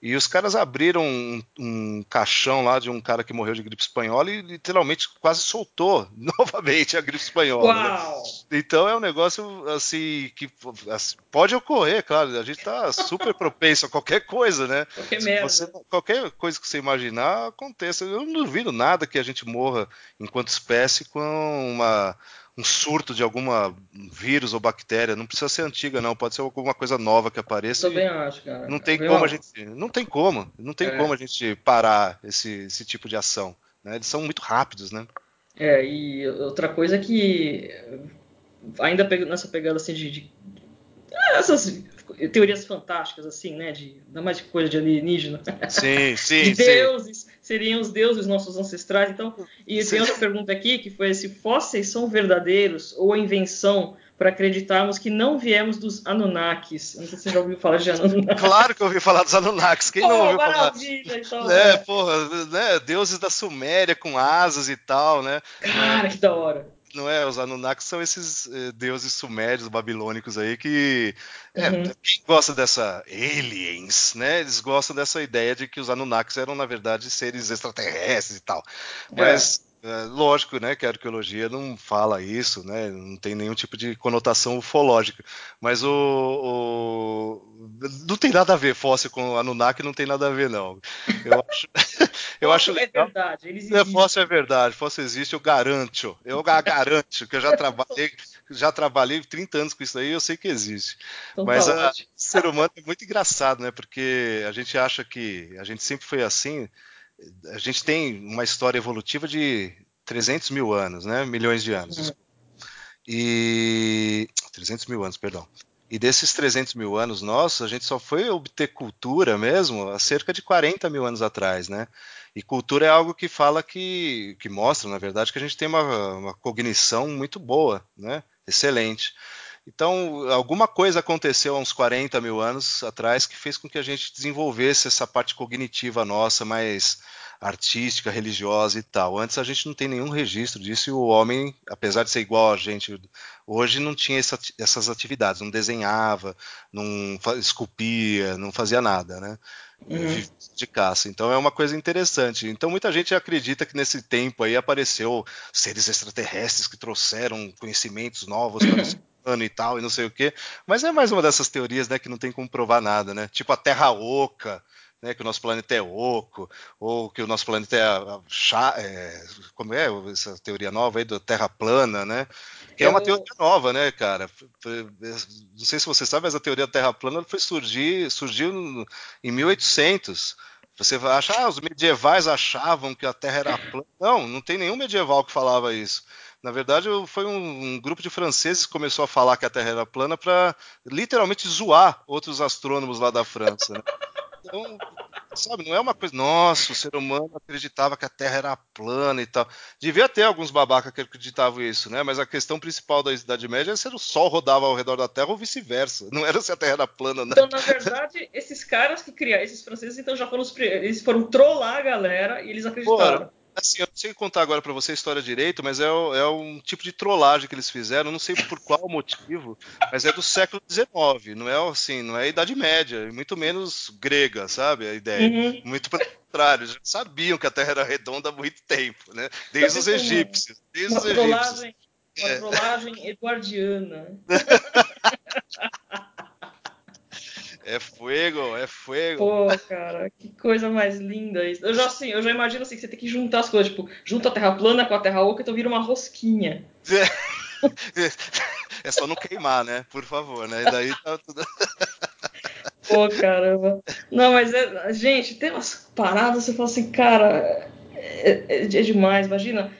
S2: E os caras abriram um, um, caixão lá de um cara que morreu de gripe espanhola e literalmente quase soltou [LAUGHS] novamente a gripe espanhola. Né? Então é um negócio assim que assim, pode ocorrer, claro. A gente está super propenso a qualquer coisa, né?
S1: Qualquer merda.
S2: Você, qualquer coisa que você imaginar aconteça. Eu não duvido nada que a gente morra enquanto espécie com uma um surto de alguma vírus ou bactéria. Não precisa ser antiga, não. Pode ser alguma coisa nova que apareça.
S1: Eu também acho, cara.
S2: Não tem como a gente. Não tem como. Não tem é. como a gente parar esse, esse tipo de ação. Né? Eles são muito rápidos, né?
S1: É, e outra coisa que ainda nessa pegada assim de, de essas teorias fantásticas, assim, né? De, ainda mais de coisa de alienígena.
S2: Sim, [LAUGHS] sim.
S1: de deuses, sim. Seriam os deuses nossos ancestrais. Então, e tem outra pergunta aqui que foi se fósseis são verdadeiros ou a invenção para acreditarmos que não viemos dos Anunnakis. Não sei se você já ouviu falar de Anunnakis.
S2: Claro que eu ouvi falar dos Anunnakis. Quem Pô, não ouviu falar? Então, é, porra, né? Deuses da Suméria com asas e tal, né?
S1: Cara, que da hora
S2: não é? Os Anunnakis são esses eh, deuses sumérios, babilônicos aí que é, uhum. quem gosta dessa aliens, né? Eles gostam dessa ideia de que os Anunnakis eram na verdade seres extraterrestres e tal. Mas é. É, lógico, né, que a arqueologia não fala isso, né, não tem nenhum tipo de conotação ufológica, mas o, o, não tem nada a ver fóssil com Anunnaki, não tem nada a ver não. Eu [LAUGHS] acho, [LAUGHS] eu acho
S1: é legal. verdade,
S2: eles é, fóssil é verdade, fóssil existe, eu garanto, eu garanto que eu já trabalhei, já trabalhei 30 anos com isso aí, eu sei que existe. Então, mas tá a, o ser humano é muito engraçado, né, porque a gente acha que a gente sempre foi assim a gente tem uma história evolutiva de 300 mil anos, né? Milhões de anos. Uhum. E 300 mil anos, perdão. E desses 300 mil anos nossos, a gente só foi obter cultura mesmo há cerca de 40 mil anos atrás, né? E cultura é algo que fala que, que mostra, na verdade, que a gente tem uma, uma cognição muito boa, né? Excelente. Então, alguma coisa aconteceu há uns 40 mil anos atrás que fez com que a gente desenvolvesse essa parte cognitiva nossa, mais artística, religiosa e tal. Antes a gente não tem nenhum registro disso e o homem, apesar de ser igual a gente hoje, não tinha essa, essas atividades, não desenhava, não esculpia, não fazia nada, né? Uhum. De caça. Então é uma coisa interessante. Então muita gente acredita que nesse tempo aí apareceu seres extraterrestres que trouxeram conhecimentos novos para [CLEARS THROAT] ano e tal, e não sei o quê. Mas é mais uma dessas teorias, né, que não tem como provar nada, né? Tipo a Terra Oca, né, que o nosso planeta é oco, ou que o nosso planeta é, chá, é como é essa teoria nova aí da Terra plana, né? Que é uma teoria nova, né, cara? Não sei se você sabe, mas a teoria da Terra plana foi surgir, surgiu em 1800. Você vai achar, ah, os medievais achavam que a Terra era plana. Não, não tem nenhum medieval que falava isso. Na verdade, foi um, grupo de franceses que começou a falar que a Terra era plana para literalmente zoar outros astrônomos lá da França. Né? Então, sabe, não é uma coisa, nossa, o ser humano acreditava que a Terra era plana e tal. Devia ter alguns babacas que acreditavam isso, né? Mas a questão principal da Idade Média é se o Sol rodava ao redor da Terra ou vice-versa. Não era se a Terra era plana, né?
S1: Então, na verdade, esses caras que criaram, esses franceses, então já foram, eles foram trollar a galera e eles acreditaram.
S2: Assim, consigo contar agora para você a história direito, mas é, é, um tipo de trollagem que eles fizeram, não sei por qual motivo, mas é do século XIX, não é assim, não é Idade Média, muito menos grega, sabe? A ideia. Uhum. Muito pelo contrário, já sabiam que a Terra era redonda há muito tempo, né? Desde os egípcios. Desde
S1: uma
S2: os egípcios.
S1: Uma é. trollagem eduardiana. [LAUGHS]
S2: É fuego, é fuego.
S1: Pô, cara, que coisa mais linda isso. Eu já assim, eu já imagino assim que você tem que juntar as coisas, tipo, junta a terra plana com a terra oca, então vira uma rosquinha.
S2: É, [LAUGHS] é só não queimar, né? Por favor, né? E daí tá tudo. [LAUGHS]
S1: Pô, caramba. Não, mas é, gente, tem umas paradas, você fala assim, cara, é, é, é demais, imagina.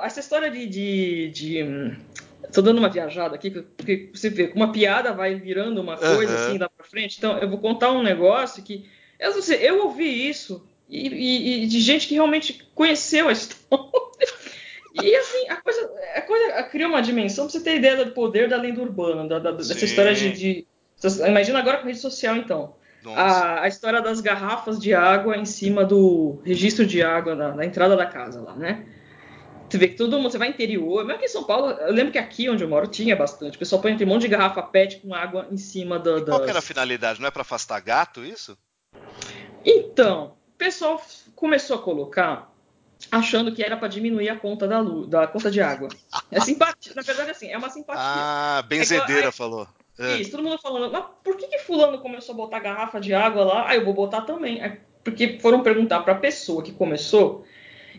S1: Essa história de, de, de Estou dando uma viajada aqui, porque você vê, uma piada vai virando uma coisa uhum. assim lá para frente. Então, eu vou contar um negócio que. Eu, não sei, eu ouvi isso e, e, e, de gente que realmente conheceu a [LAUGHS] história. E assim, a coisa, a coisa cria uma dimensão pra você ter ideia do poder da lenda urbana, da, da, dessa história de, de, Imagina agora com rede social, então. A, a, história das garrafas de água em cima do registro de água na, na entrada da casa lá, né? Você vê que todo mundo, você vai interior, mesmo aqui em São Paulo, eu lembro que aqui onde eu moro tinha bastante. O pessoal põe um monte de garrafa PET com água em cima da.
S2: Das... Qual era a finalidade? Não é para afastar gato isso?
S1: Então, o pessoal começou a colocar achando que era para diminuir a conta da, luz, da conta de água. É simpatia, na verdade assim, é uma simpatia.
S2: Ah, benzedeira é falou.
S1: É. Isso, todo mundo falando, mas por que, que fulano começou a botar garrafa de água lá? Ah, eu vou botar também. É porque foram perguntar para a pessoa que começou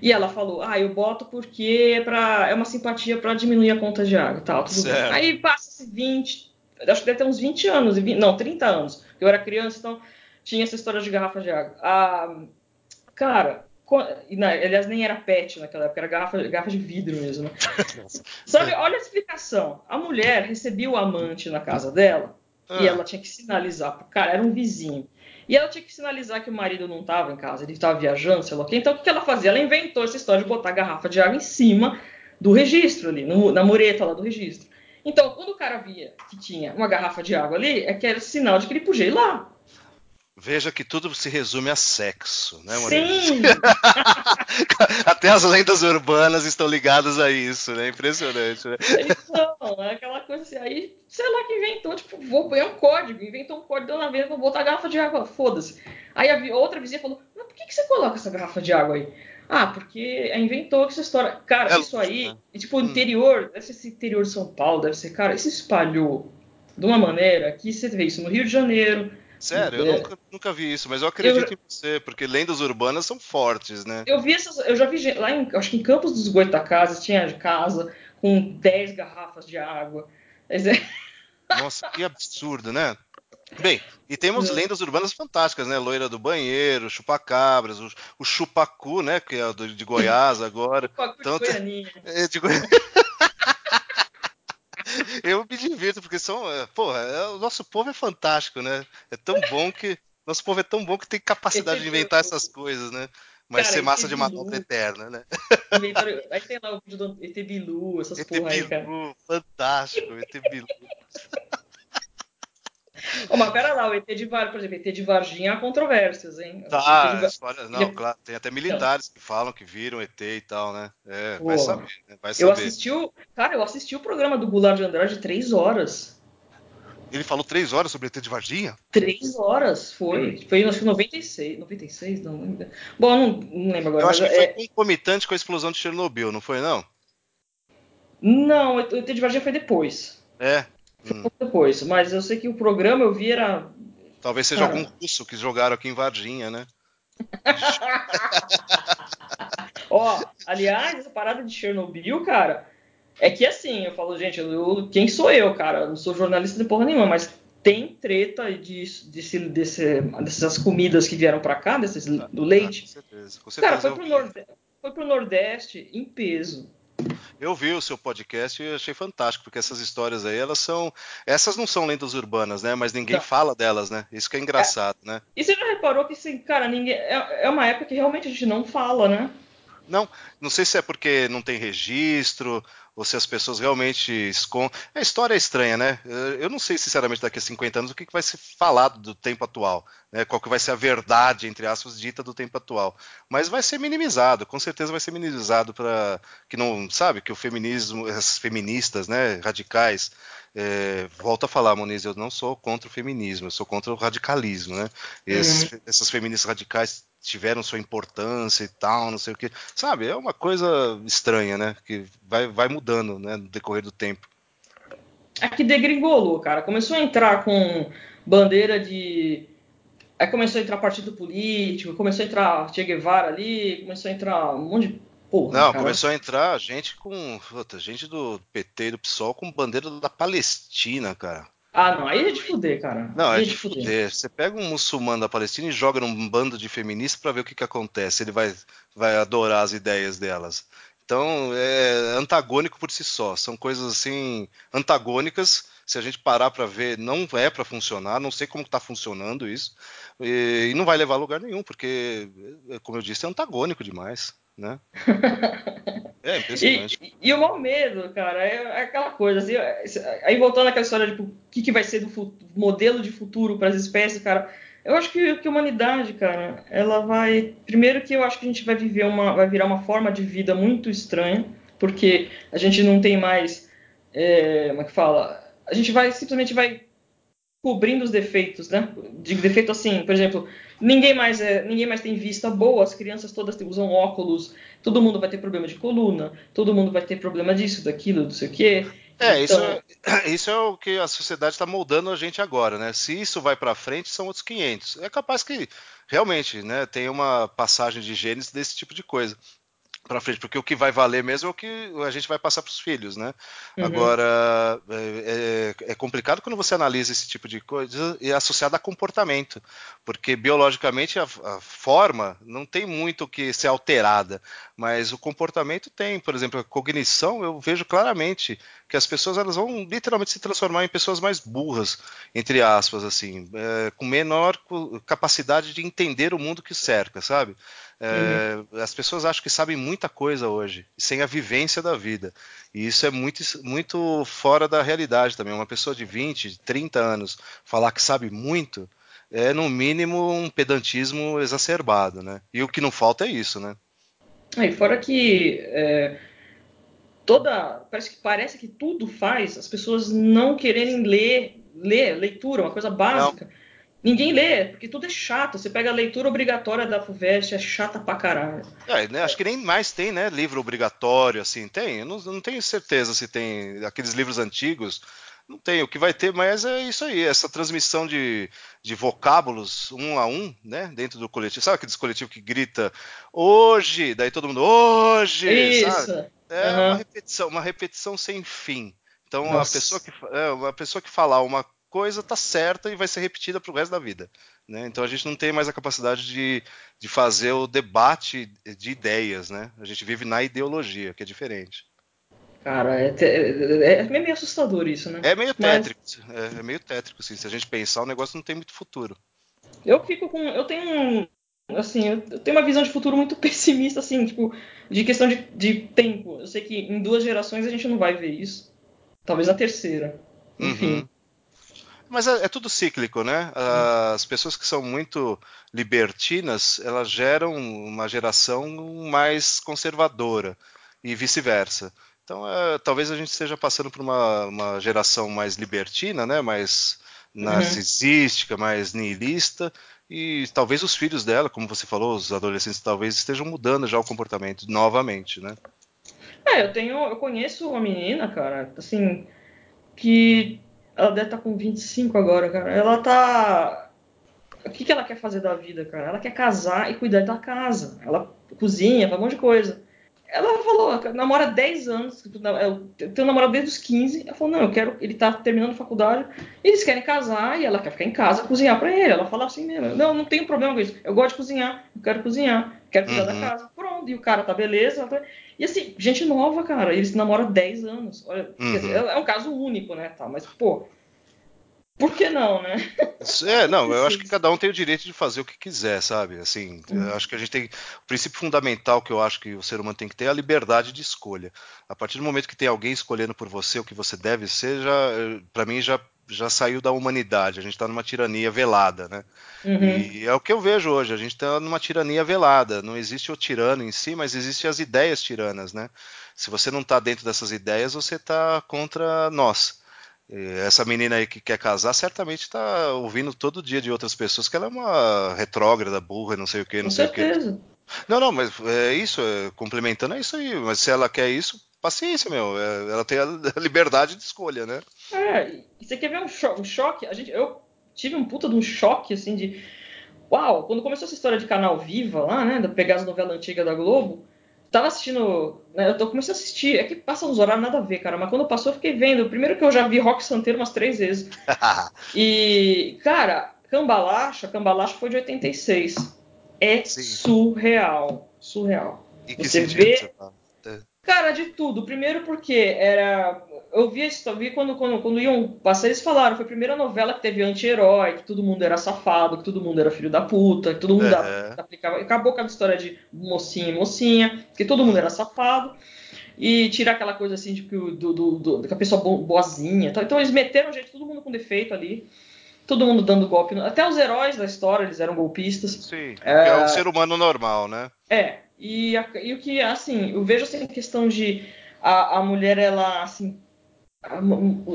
S1: e ela falou: Ah, eu boto porque é, pra, é uma simpatia para diminuir a conta de água tal. Tudo bem. Aí passa-se 20, acho que deve ter uns 20 anos, 20, não, 30 anos. Eu era criança, então tinha essa história de garrafa de água. Ah, cara, não, aliás, nem era pet naquela época, era garrafa, garrafa de vidro mesmo. Né? [LAUGHS] Sabe, olha a explicação. A mulher recebia o amante na casa dela ah. e ela tinha que sinalizar pro cara, era um vizinho. E ela tinha que sinalizar que o marido não estava em casa, ele estava viajando, sei lá o quê. Então o que ela fazia? Ela inventou essa história de botar a garrafa de água em cima do registro ali, no, na mureta lá do registro. Então, quando o cara via que tinha uma garrafa de água ali, é que era sinal de que ele podia ir lá.
S2: Veja que tudo se resume a sexo, né,
S1: Sim! [LAUGHS]
S2: Até as lendas urbanas estão ligadas a isso, né? Impressionante, né?
S1: Então, é aquela coisa assim, aí, sei lá que inventou, tipo, vou ganhar um código, inventou um código, na vez, vou botar a garrafa de água, foda-se. Aí a outra vizinha falou, mas por que, que você coloca essa garrafa de água aí? Ah, porque inventou essa história. Cara, é isso aí, né? tipo, o hum. interior, deve ser esse interior de São Paulo, deve ser, cara, isso espalhou de uma maneira que você vê isso no Rio de Janeiro,
S2: Sério, eu é. nunca, nunca, vi isso, mas eu acredito eu, em você, porque lendas urbanas são fortes, né?
S1: Eu vi essas, eu já vi lá em, acho que em Campos dos Goitacazes tinha casa com 10 garrafas de água. É
S2: Nossa, que absurdo, né? Bem, e temos lendas urbanas fantásticas, né? Loira do banheiro, chupacabras, o, o chupacu, né? Que é do, de Goiás agora.
S1: chupacu então, de Goianinha. [LAUGHS] É, de
S2: Goi... [LAUGHS] eu me divirto, porque são. É, porra, é, o nosso povo é fantástico, né? É tão bom que. Nosso povo é tão bom que tem capacidade de inventar essas coisas, né? Mas cara, ser massa de manobra eterna, né?
S1: Aí tem lá o vídeo do ET Bilu, essas ET porra aí, cara.
S2: fantástico, ET Bilu.
S1: Oh, mas pera lá, o ET de Varginha, por exemplo, ET de Varginha há controvérsias, hein?
S2: Tá, de... história, não, claro, tem até militares não. que falam que viram ET e tal, né? É, vai saber, né? vai saber.
S1: Eu assisti o, cara, eu assisti o programa do Goulart de Andrade três horas.
S2: Ele falou três horas sobre ET de Varginha?
S1: Três horas, foi. Hum. Foi acho que 96, 96, não lembro. Bom, não, não lembro agora.
S2: Eu acho que foi é... concomitante com a explosão de Chernobyl, não foi não?
S1: Não, o ET de Varginha foi depois.
S2: É,
S1: Hum. depois, mas eu sei que o programa eu vi era.
S2: Talvez seja Cara. algum russo que jogaram aqui em Varginha, né? [LAUGHS]
S1: Ó, aliás, essa parada de Chernobyl, cara, é que assim, eu falo, gente, eu, quem sou eu, cara? Eu não sou jornalista de porra nenhuma, mas tem treta de, desse, desse, dessas comidas que vieram para cá, desses, do leite. Ah, com certeza, com certeza cara, foi pro, Nordeste, foi pro Nordeste em peso.
S2: Eu vi o seu podcast e achei fantástico, porque essas histórias aí, elas são. Essas não são lendas urbanas, né? Mas ninguém não. fala delas, né? Isso que é engraçado, é. né?
S1: E você já reparou que, assim, cara, ninguém. É, é uma época que realmente a gente não fala, né?
S2: Não, não sei se é porque não tem registro, ou se as pessoas realmente escondem. A história é estranha, né? Eu não sei, sinceramente, daqui a 50 anos o que vai ser falado do tempo atual, né? qual que vai ser a verdade, entre aspas, dita do tempo atual. Mas vai ser minimizado, com certeza vai ser minimizado para que não, sabe, que o feminismo, as feministas, né, radicais, é, volto a falar, Moniz, eu não sou contra o feminismo, eu sou contra o radicalismo, né? uhum. Essas feministas radicais tiveram sua importância e tal, não sei o que. Sabe, é uma coisa estranha, né? Que vai, vai mudando, né, no decorrer do tempo.
S1: É que degringolou, cara. Começou a entrar com bandeira de. Aí começou a entrar partido político, começou a entrar Che Guevara ali, começou a entrar um monte de porra.
S2: Não, cara. começou a entrar gente com. Puta, gente do PT e do PSOL com bandeira da Palestina, cara.
S1: Ah, não, aí é de fuder, cara.
S2: Não,
S1: aí
S2: é, é de fuder. fuder. Você pega um muçulmano da Palestina e joga num bando de feministas para ver o que, que acontece. Ele vai, vai adorar as ideias delas. Então, é antagônico por si só. São coisas assim antagônicas. Se a gente parar para ver, não é para funcionar. Não sei como está funcionando isso e, e, não vai levar a lugar nenhum, porque, como eu disse, é antagônico demais, né? [LAUGHS]
S1: É impressionante. E, e, o mau medo, cara, é, é, aquela coisa. Assim, aí voltando àquela história de tipo, o que, que vai ser do modelo de futuro para as espécies, cara. Eu acho que, que a humanidade, cara, ela vai. Primeiro que eu acho que a gente vai viver uma. vai virar uma forma de vida muito estranha, porque a gente não tem mais. É, como é que fala? A gente vai simplesmente vai cobrindo os defeitos, né? De defeito assim, por exemplo, ninguém mais é, ninguém mais tem vista boa, as crianças todas usam óculos, todo mundo vai ter problema de coluna, todo mundo vai ter problema disso, daquilo, não sei o quê.
S2: É, então... isso, é, isso é o que a sociedade está moldando a gente agora, né? Se isso vai para frente, são outros 500. É capaz que realmente, né, tem uma passagem de genes desse tipo de coisa para frente, porque o que vai valer mesmo é o que a gente vai passar para os filhos, né? Uhum. Agora é, é, é, complicado quando você analisa esse tipo de coisa e é associado a comportamento, porque biologicamente a, a, forma não tem muito que ser alterada, mas o comportamento tem. Por exemplo, a cognição eu vejo claramente que as pessoas elas vão literalmente se transformar em pessoas mais burras, entre aspas, assim, é, com menor capacidade de entender o mundo que cerca, sabe? É, uhum. As pessoas acham que sabem muita coisa hoje, sem a vivência da vida. E isso é muito, muito fora da realidade também. Uma pessoa de 20, 30 anos falar que sabe muito é, no mínimo, um pedantismo exacerbado, né? E o que não falta é isso, né?
S1: É, fora que é, toda. Parece que, parece que tudo faz as pessoas não quererem ler, ler leitura, uma coisa básica. Não Ninguém lê, porque tudo é chato. Você pega a leitura obrigatória da FUVEST, é chata pra caralho.
S2: É, né, acho que nem mais tem, né? Livro obrigatório, assim. Tem? Eu não, não tenho certeza se tem aqueles livros antigos. Não tem. O que vai ter, mas é isso aí, essa transmissão de, de vocábulos um a um, né? Dentro do coletivo. Sabe aqueles coletivos que grita hoje, daí todo mundo hoje.
S1: Isso. Sabe?
S2: É uhum. uma repetição, uma repetição sem fim. Então, a pessoa que, é, uma pessoa que falar uma coisa está certa e vai ser repetida para o resto da vida. Né? Então a gente não tem mais a capacidade de, de fazer o debate de ideias. Né? A gente vive na ideologia, que é diferente.
S1: Cara, é, é, é meio assustador isso, né?
S2: É meio tétrico. Mas... É, é, meio tétrico, assim. Se a gente pensar, o negócio não tem muito futuro.
S1: Eu fico com. Eu tenho assim, eu tenho uma visão de futuro muito [LAUGHS] pessimista, assim, tipo, de questão de, de tempo. Eu sei que em duas gerações a gente não vai ver isso. Talvez na terceira. Enfim. Uhum.
S2: Mas é, é, tudo cíclico, né? As pessoas que são muito libertinas, elas geram uma geração mais conservadora e vice-versa. Então, é, talvez a gente esteja passando por uma, uma geração mais libertina, né? Mais narcisística, uhum. mais nihilista, e talvez os filhos dela, como você falou, os adolescentes talvez estejam mudando já o comportamento novamente, né?
S1: É, eu tenho, eu conheço uma menina, cara, assim, que ela deve estar tá com 25 agora, cara. Ela tá. O que, que ela quer fazer da vida, cara? Ela quer casar e cuidar da casa. Ela cozinha, faz um monte de coisa. Ela falou, namora 10 anos, eu tenho namorado desde os 15. Ela falou, não, eu quero. Ele tá terminando faculdade, eles querem casar e ela quer ficar em casa cozinhar para ele. Ela fala assim mesmo, não, não tenho problema com isso. Eu gosto de cozinhar, eu quero cozinhar, quero cuidar uhum. da casa. Pronto, e o cara tá beleza. Tá... E assim, gente nova, cara, eles namoram 10 anos. Olha, uhum. dizer, é um caso único, né? Tá, mas, pô. por que não, né?
S2: É, não, eu acho que cada um tem o direito de fazer o que quiser, sabe? Assim, uhum. eu acho que a gente tem. O princípio fundamental que eu acho que o ser humano tem que ter é a liberdade de escolha. A partir do momento que tem alguém escolhendo por você o que você deve ser, já, para mim já já saiu da humanidade, a gente está numa tirania velada, né? Uhum. E é o que eu vejo hoje, a gente está numa tirania velada. Não existe o tirano em si, mas existem as ideias tiranas, né? Se você não está dentro dessas ideias, você está contra nós. Essa menina aí que quer casar certamente está ouvindo todo dia de outras pessoas que ela é uma retrógrada, burra, não sei o que, não Com sei certeza. o que. Não, não, mas é isso, é, complementando é isso aí. Mas se ela quer isso, paciência, meu. É, ela tem a [LAUGHS] liberdade de escolha, né?
S1: É, você quer ver um, cho um choque? A gente, eu tive um puta de um choque, assim, de. Uau, quando começou essa história de canal Viva lá, né? Pegar as novelas antigas da Globo tava assistindo. Né, eu tô, comecei a assistir. É que passa uns horários nada a ver, cara. Mas quando passou, eu fiquei vendo. Primeiro que eu já vi Rock Santeiro umas três vezes. [LAUGHS] e, cara, Cambalacha, Cambalacha foi de 86. É Sim. surreal. Surreal.
S2: E que você vê. Você
S1: Cara, de tudo. Primeiro porque era. Eu vi, eu vi quando, quando, quando iam passar, eles falaram, foi a primeira novela que teve anti-herói, que todo mundo era safado, que todo mundo era filho da puta, que todo mundo uhum. aplicava. Acabou com a história de mocinha e mocinha, que todo mundo era safado. E tirar aquela coisa assim de que, do, do, do, a pessoa boazinha. Então eles meteram gente, todo mundo com defeito ali todo mundo dando golpe. Até os heróis da história, eles eram golpistas.
S2: Sim, é, é um ser humano normal, né?
S1: É. E, e o que, assim, eu vejo assim, a questão de a, a mulher, ela, assim,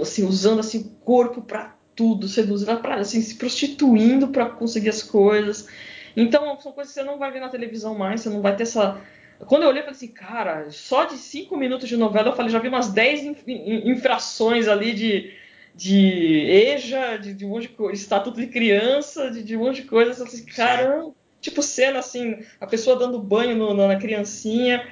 S1: assim, usando assim, o corpo para tudo, seduzindo, pra, assim, se prostituindo para conseguir as coisas. Então, são coisas que você não vai ver na televisão mais, você não vai ter essa. Quando eu olhei, eu falei assim, cara, só de cinco minutos de novela, eu falei, já vi umas 10 infrações ali de, de EJA, de, de um monte de coisa, estatuto de criança, de, de um monte de coisa. Assim, caramba, tipo cena assim, a pessoa dando banho no, na criancinha,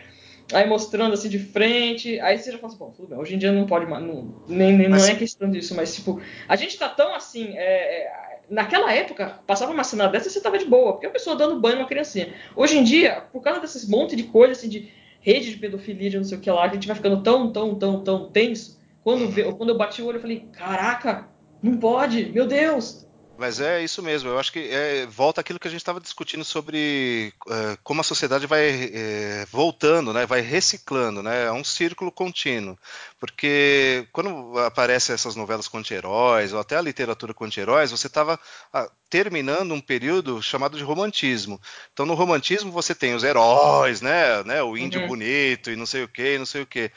S1: aí mostrando assim de frente, aí você já fala assim, bom, tudo bem, hoje em dia não pode mais, não, nem, nem mas... não é questão disso, mas tipo, a gente tá tão assim, é, é, naquela época, passava uma cena dessa e você tava de boa, porque a pessoa dando banho numa criancinha. Hoje em dia, por causa desses monte de coisa assim, de rede de pedofilia, de não sei o que lá, a gente vai ficando tão, tão, tão, tão tenso, quando, quando eu bati o olho, eu falei, caraca, não pode, meu Deus,
S2: mas é isso mesmo. Eu acho que é, volta aquilo que a gente estava discutindo sobre é, como a sociedade vai é, voltando, né? vai reciclando. Né? É um círculo contínuo. Porque quando aparecem essas novelas com anti-heróis, ou até a literatura com anti-heróis, você estava ah, terminando um período chamado de romantismo. Então, no romantismo, você tem os heróis, né? né? o índio uhum. bonito e não sei o que, não sei o que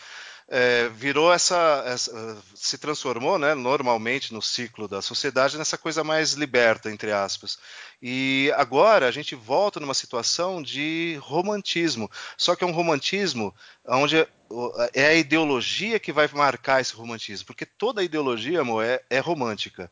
S2: é, virou essa, essa, se transformou, né, normalmente no ciclo da sociedade nessa coisa mais liberta entre aspas. E agora a gente volta numa situação de romantismo, só que é um romantismo onde é a ideologia que vai marcar esse romantismo, porque toda ideologia, amor, é, é romântica.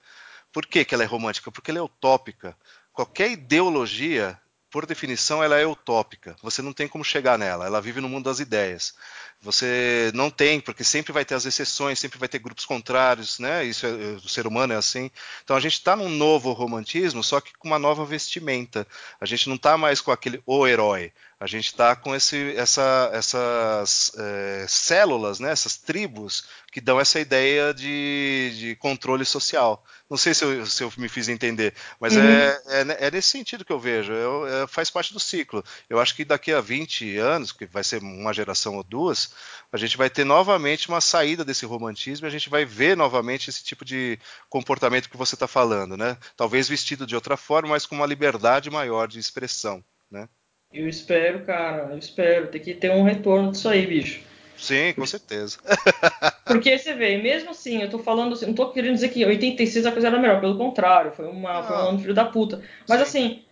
S2: Por que, que ela é romântica? Porque ela é utópica. Qualquer ideologia por definição, ela é utópica. Você não tem como chegar nela. Ela vive no mundo das ideias. Você não tem, porque sempre vai ter as exceções, sempre vai ter grupos contrários, né? Isso é, o ser humano é assim. Então a gente está num novo romantismo, só que com uma nova vestimenta. A gente não está mais com aquele o herói. A gente está com esse, essa, essas é, células, né? Essas tribos que dão essa ideia de, de controle social. Não sei se eu, se eu, me fiz entender, mas uhum. é, é, é, nesse sentido que eu vejo. Eu, é, faz parte do ciclo. Eu acho que daqui a 20 anos, que vai ser uma geração ou duas, a gente vai ter novamente uma saída desse romantismo e a gente vai ver novamente esse tipo de comportamento que você está falando, né? Talvez vestido de outra forma, mas com uma liberdade maior de expressão, né?
S1: Eu espero, cara, eu espero. Tem que ter um retorno disso aí, bicho.
S2: Sim, com certeza. [LAUGHS]
S1: Porque você vê, mesmo assim, eu tô falando assim, não tô querendo dizer que 86 a coisa era melhor, pelo contrário, foi, uma, foi um ano filho da puta. Mas Sim. assim,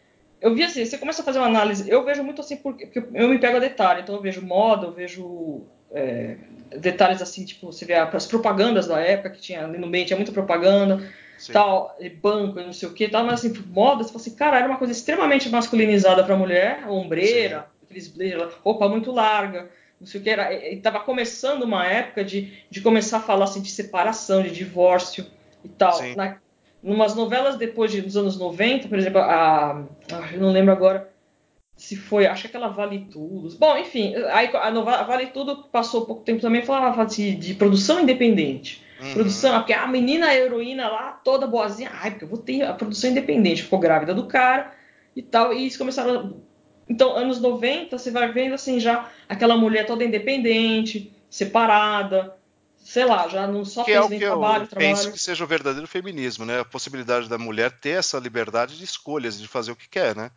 S1: eu vi assim, você começa a fazer uma análise, eu vejo muito assim, porque, porque eu me pego a detalhe, então eu vejo moda, eu vejo é, detalhes assim, tipo, você vê as propagandas da época que tinha ali no meio, tinha muita propaganda, Sim. tal, e banco, e não sei o que, tal, mas assim, moda, você fala assim, cara, era uma coisa extremamente masculinizada pra mulher, ombreira, Sim. aqueles blazer, roupa muito larga, não sei o que, era, e tava começando uma época de, de começar a falar assim de separação, de divórcio e tal. Na, numas novelas depois de, dos anos 90, por exemplo, a, a eu não lembro agora, se foi, acho que aquela Vale Tudo. Bom, enfim, aí a Vale Tudo passou pouco tempo também, falava de, de produção independente. Uhum. Produção, porque a menina a heroína lá, toda boazinha, ai, porque eu vou ter a produção independente, ficou grávida do cara e tal, e eles começaram. Então, anos 90, você vai vendo assim já aquela mulher toda independente, separada, sei lá, já não só
S2: que fez é o que trabalho, eu trabalho. penso que seja o verdadeiro feminismo, né? A possibilidade da mulher ter essa liberdade de escolhas, de fazer o que quer, né?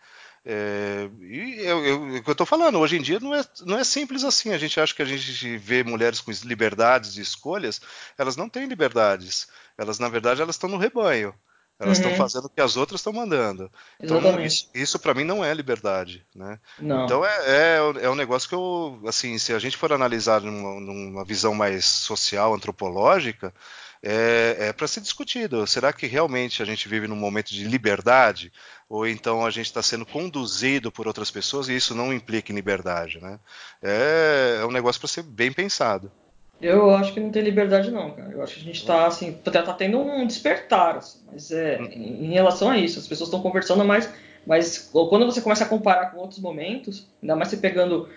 S2: É, e eu, eu, o que eu estou falando, hoje em dia não é, não é simples assim. A gente acha que a gente vê mulheres com liberdades e escolhas, elas não têm liberdades. Elas, na verdade, elas estão no rebanho. Elas estão uhum. fazendo o que as outras estão mandando. Então, isso, isso para mim não é liberdade, né? Não. Então é, é, é, um negócio que eu, assim, se a gente for analisar numa, numa visão mais social, antropológica, é, é para ser discutido. Será que realmente a gente vive num momento de liberdade? Ou então a gente está sendo conduzido por outras pessoas e isso não implica em liberdade, né? É, é um negócio para ser bem pensado.
S1: Eu acho que não tem liberdade não, cara. Eu acho que a gente está assim, tá, tá, tendo um despertar, assim, mas é uhum. em relação a isso, as pessoas estão conversando mais, mas quando você começa a comparar com outros momentos, ainda mais você pegando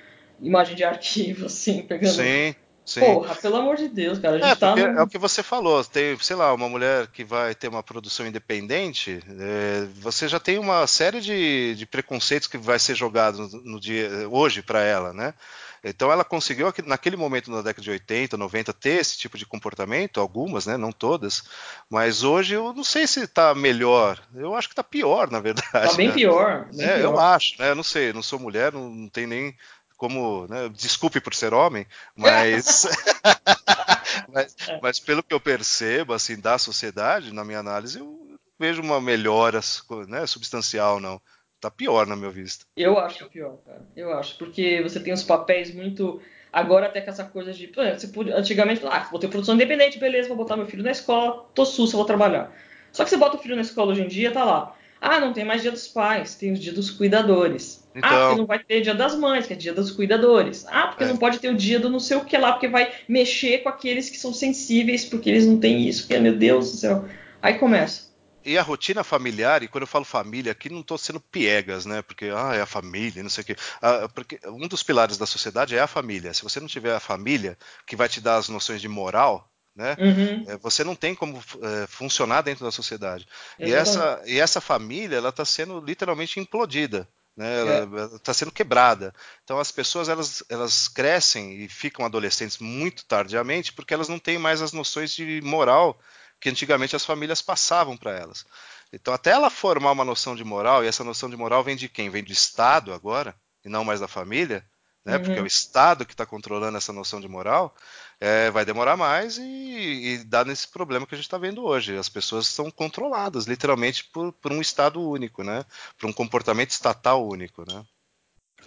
S1: imagem de arquivo, [LAUGHS] assim, pegando
S2: Sim. Sim.
S1: Porra, pelo amor de Deus, cara. A gente
S2: é,
S1: tá no...
S2: é o que você falou. Tem, sei lá, uma mulher que vai ter uma produção independente, é, você já tem uma série de, de preconceitos que vai ser jogado no, no dia hoje para ela, né? Então ela conseguiu, naquele momento, na década de 80, 90, ter esse tipo de comportamento, algumas, né? Não todas. Mas hoje eu não sei se está melhor. Eu acho que está pior, na verdade. Está
S1: bem
S2: né?
S1: pior. Bem
S2: é,
S1: pior.
S2: Eu acho, né? Eu não sei, não sou mulher, não, não tem nem como, né, desculpe por ser homem, mas, [LAUGHS] mas, mas, pelo que eu percebo assim da sociedade, na minha análise, eu vejo uma melhora né, substancial, não. Tá pior na minha vista.
S1: Eu acho pior, cara. Eu acho, porque você tem os papéis muito Agora até com essa coisa de. Você podia, antigamente, ah, vou ter produção independente, beleza, vou botar meu filho na escola, tô sussa, vou trabalhar. Só que você bota o filho na escola hoje em dia, tá lá. Ah, não tem mais dia dos pais, tem o dia dos cuidadores. Então... Ah, porque não vai ter dia das mães, que é dia dos cuidadores. Ah, porque é. não pode ter o dia do não sei o que lá, porque vai mexer com aqueles que são sensíveis, porque eles não têm isso, porque, meu Deus do céu. Aí começa.
S2: E a rotina familiar, e quando eu falo família aqui, não estou sendo piegas, né? Porque, ah, é a família, não sei o quê. Ah, porque um dos pilares da sociedade é a família. Se você não tiver a família, que vai te dar as noções de moral, né? Uhum. É, você não tem como é, funcionar dentro da sociedade. E essa, e essa família, ela está sendo literalmente implodida. Né? Ela está é. sendo quebrada. Então as pessoas elas, elas crescem e ficam adolescentes muito tardiamente porque elas não têm mais as noções de moral que antigamente as famílias passavam para elas. Então até ela formar uma noção de moral e essa noção de moral vem de quem? Vem do Estado agora e não mais da família né? Uhum. Porque é o Estado que está controlando essa noção de moral, é, vai demorar mais e, e dá nesse problema que a gente está vendo hoje. As pessoas são controladas, literalmente, por, por, um Estado único, né? Por um comportamento estatal único, né?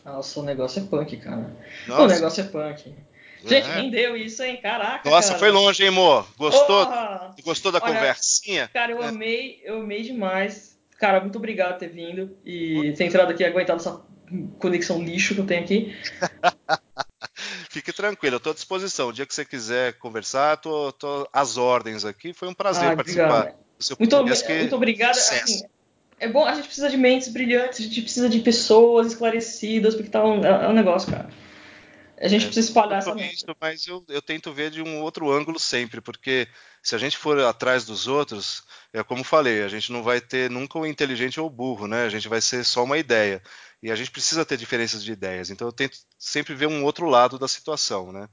S1: Nossa, o negócio é punk, cara. Nossa. O negócio é punk. Gente, é. rendeu isso, hein? Caraca.
S2: Nossa,
S1: cara.
S2: foi longe, hein, amor? Gostou? Oh, gostou da Olha, conversinha?
S1: Cara, eu é. amei, eu amei demais. Cara, muito obrigado por ter vindo e ter entrado aqui e aguentado essa conexão lixo que eu tenho aqui. [LAUGHS]
S2: Fique tranquilo, eu estou à disposição. O dia que você quiser conversar, estou às ordens aqui. Foi um prazer ah, participar
S1: do seu muito, que... muito obrigado. Assim, é bom, a gente precisa de mentes brilhantes, a gente precisa de pessoas esclarecidas, porque tá um, é um negócio, cara. A gente é, precisa espalhar essa mente.
S2: Mas eu, eu tento ver de um outro ângulo sempre, porque se a gente for atrás dos outros, é como falei, a gente não vai ter nunca o inteligente ou o burro, né? A gente vai ser só uma ideia. E a gente precisa ter diferenças de ideias. Então eu tento sempre ver um outro lado da situação, né?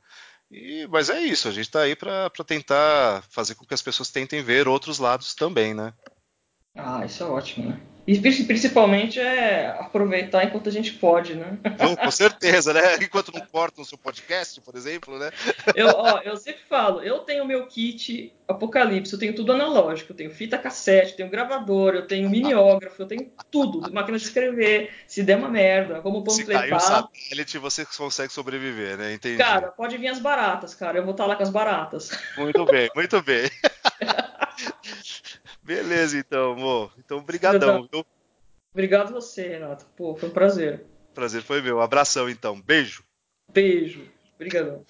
S2: E, mas é isso, a gente está aí para tentar fazer com que as pessoas tentem ver outros lados também, né?
S1: Ah, isso é ótimo, né? E principalmente é aproveitar enquanto a gente pode, né?
S2: com certeza, né? [LAUGHS] Enquanto não cortam o seu podcast, por exemplo, né?
S1: Eu, ó, eu sempre falo, eu tenho meu kit Apocalipse, eu tenho tudo analógico, eu tenho fita cassete, eu tenho gravador, eu tenho mimeógrafo, eu tenho tudo, máquina de escrever, se der uma merda, como panfletar. Se cair o
S2: satélite, você consegue sobreviver, né? Entendi.
S1: Cara, pode vir as baratas, cara, eu vou estar lá com as baratas.
S2: Muito bem, muito bem. [LAUGHS] Beleza, então, amor. Então, brigadão, viu?
S1: Obrigado você, Renato. Pô, foi um prazer.
S2: Prazer foi meu. Abração, então. Beijo.
S1: Beijo. Obrigadão.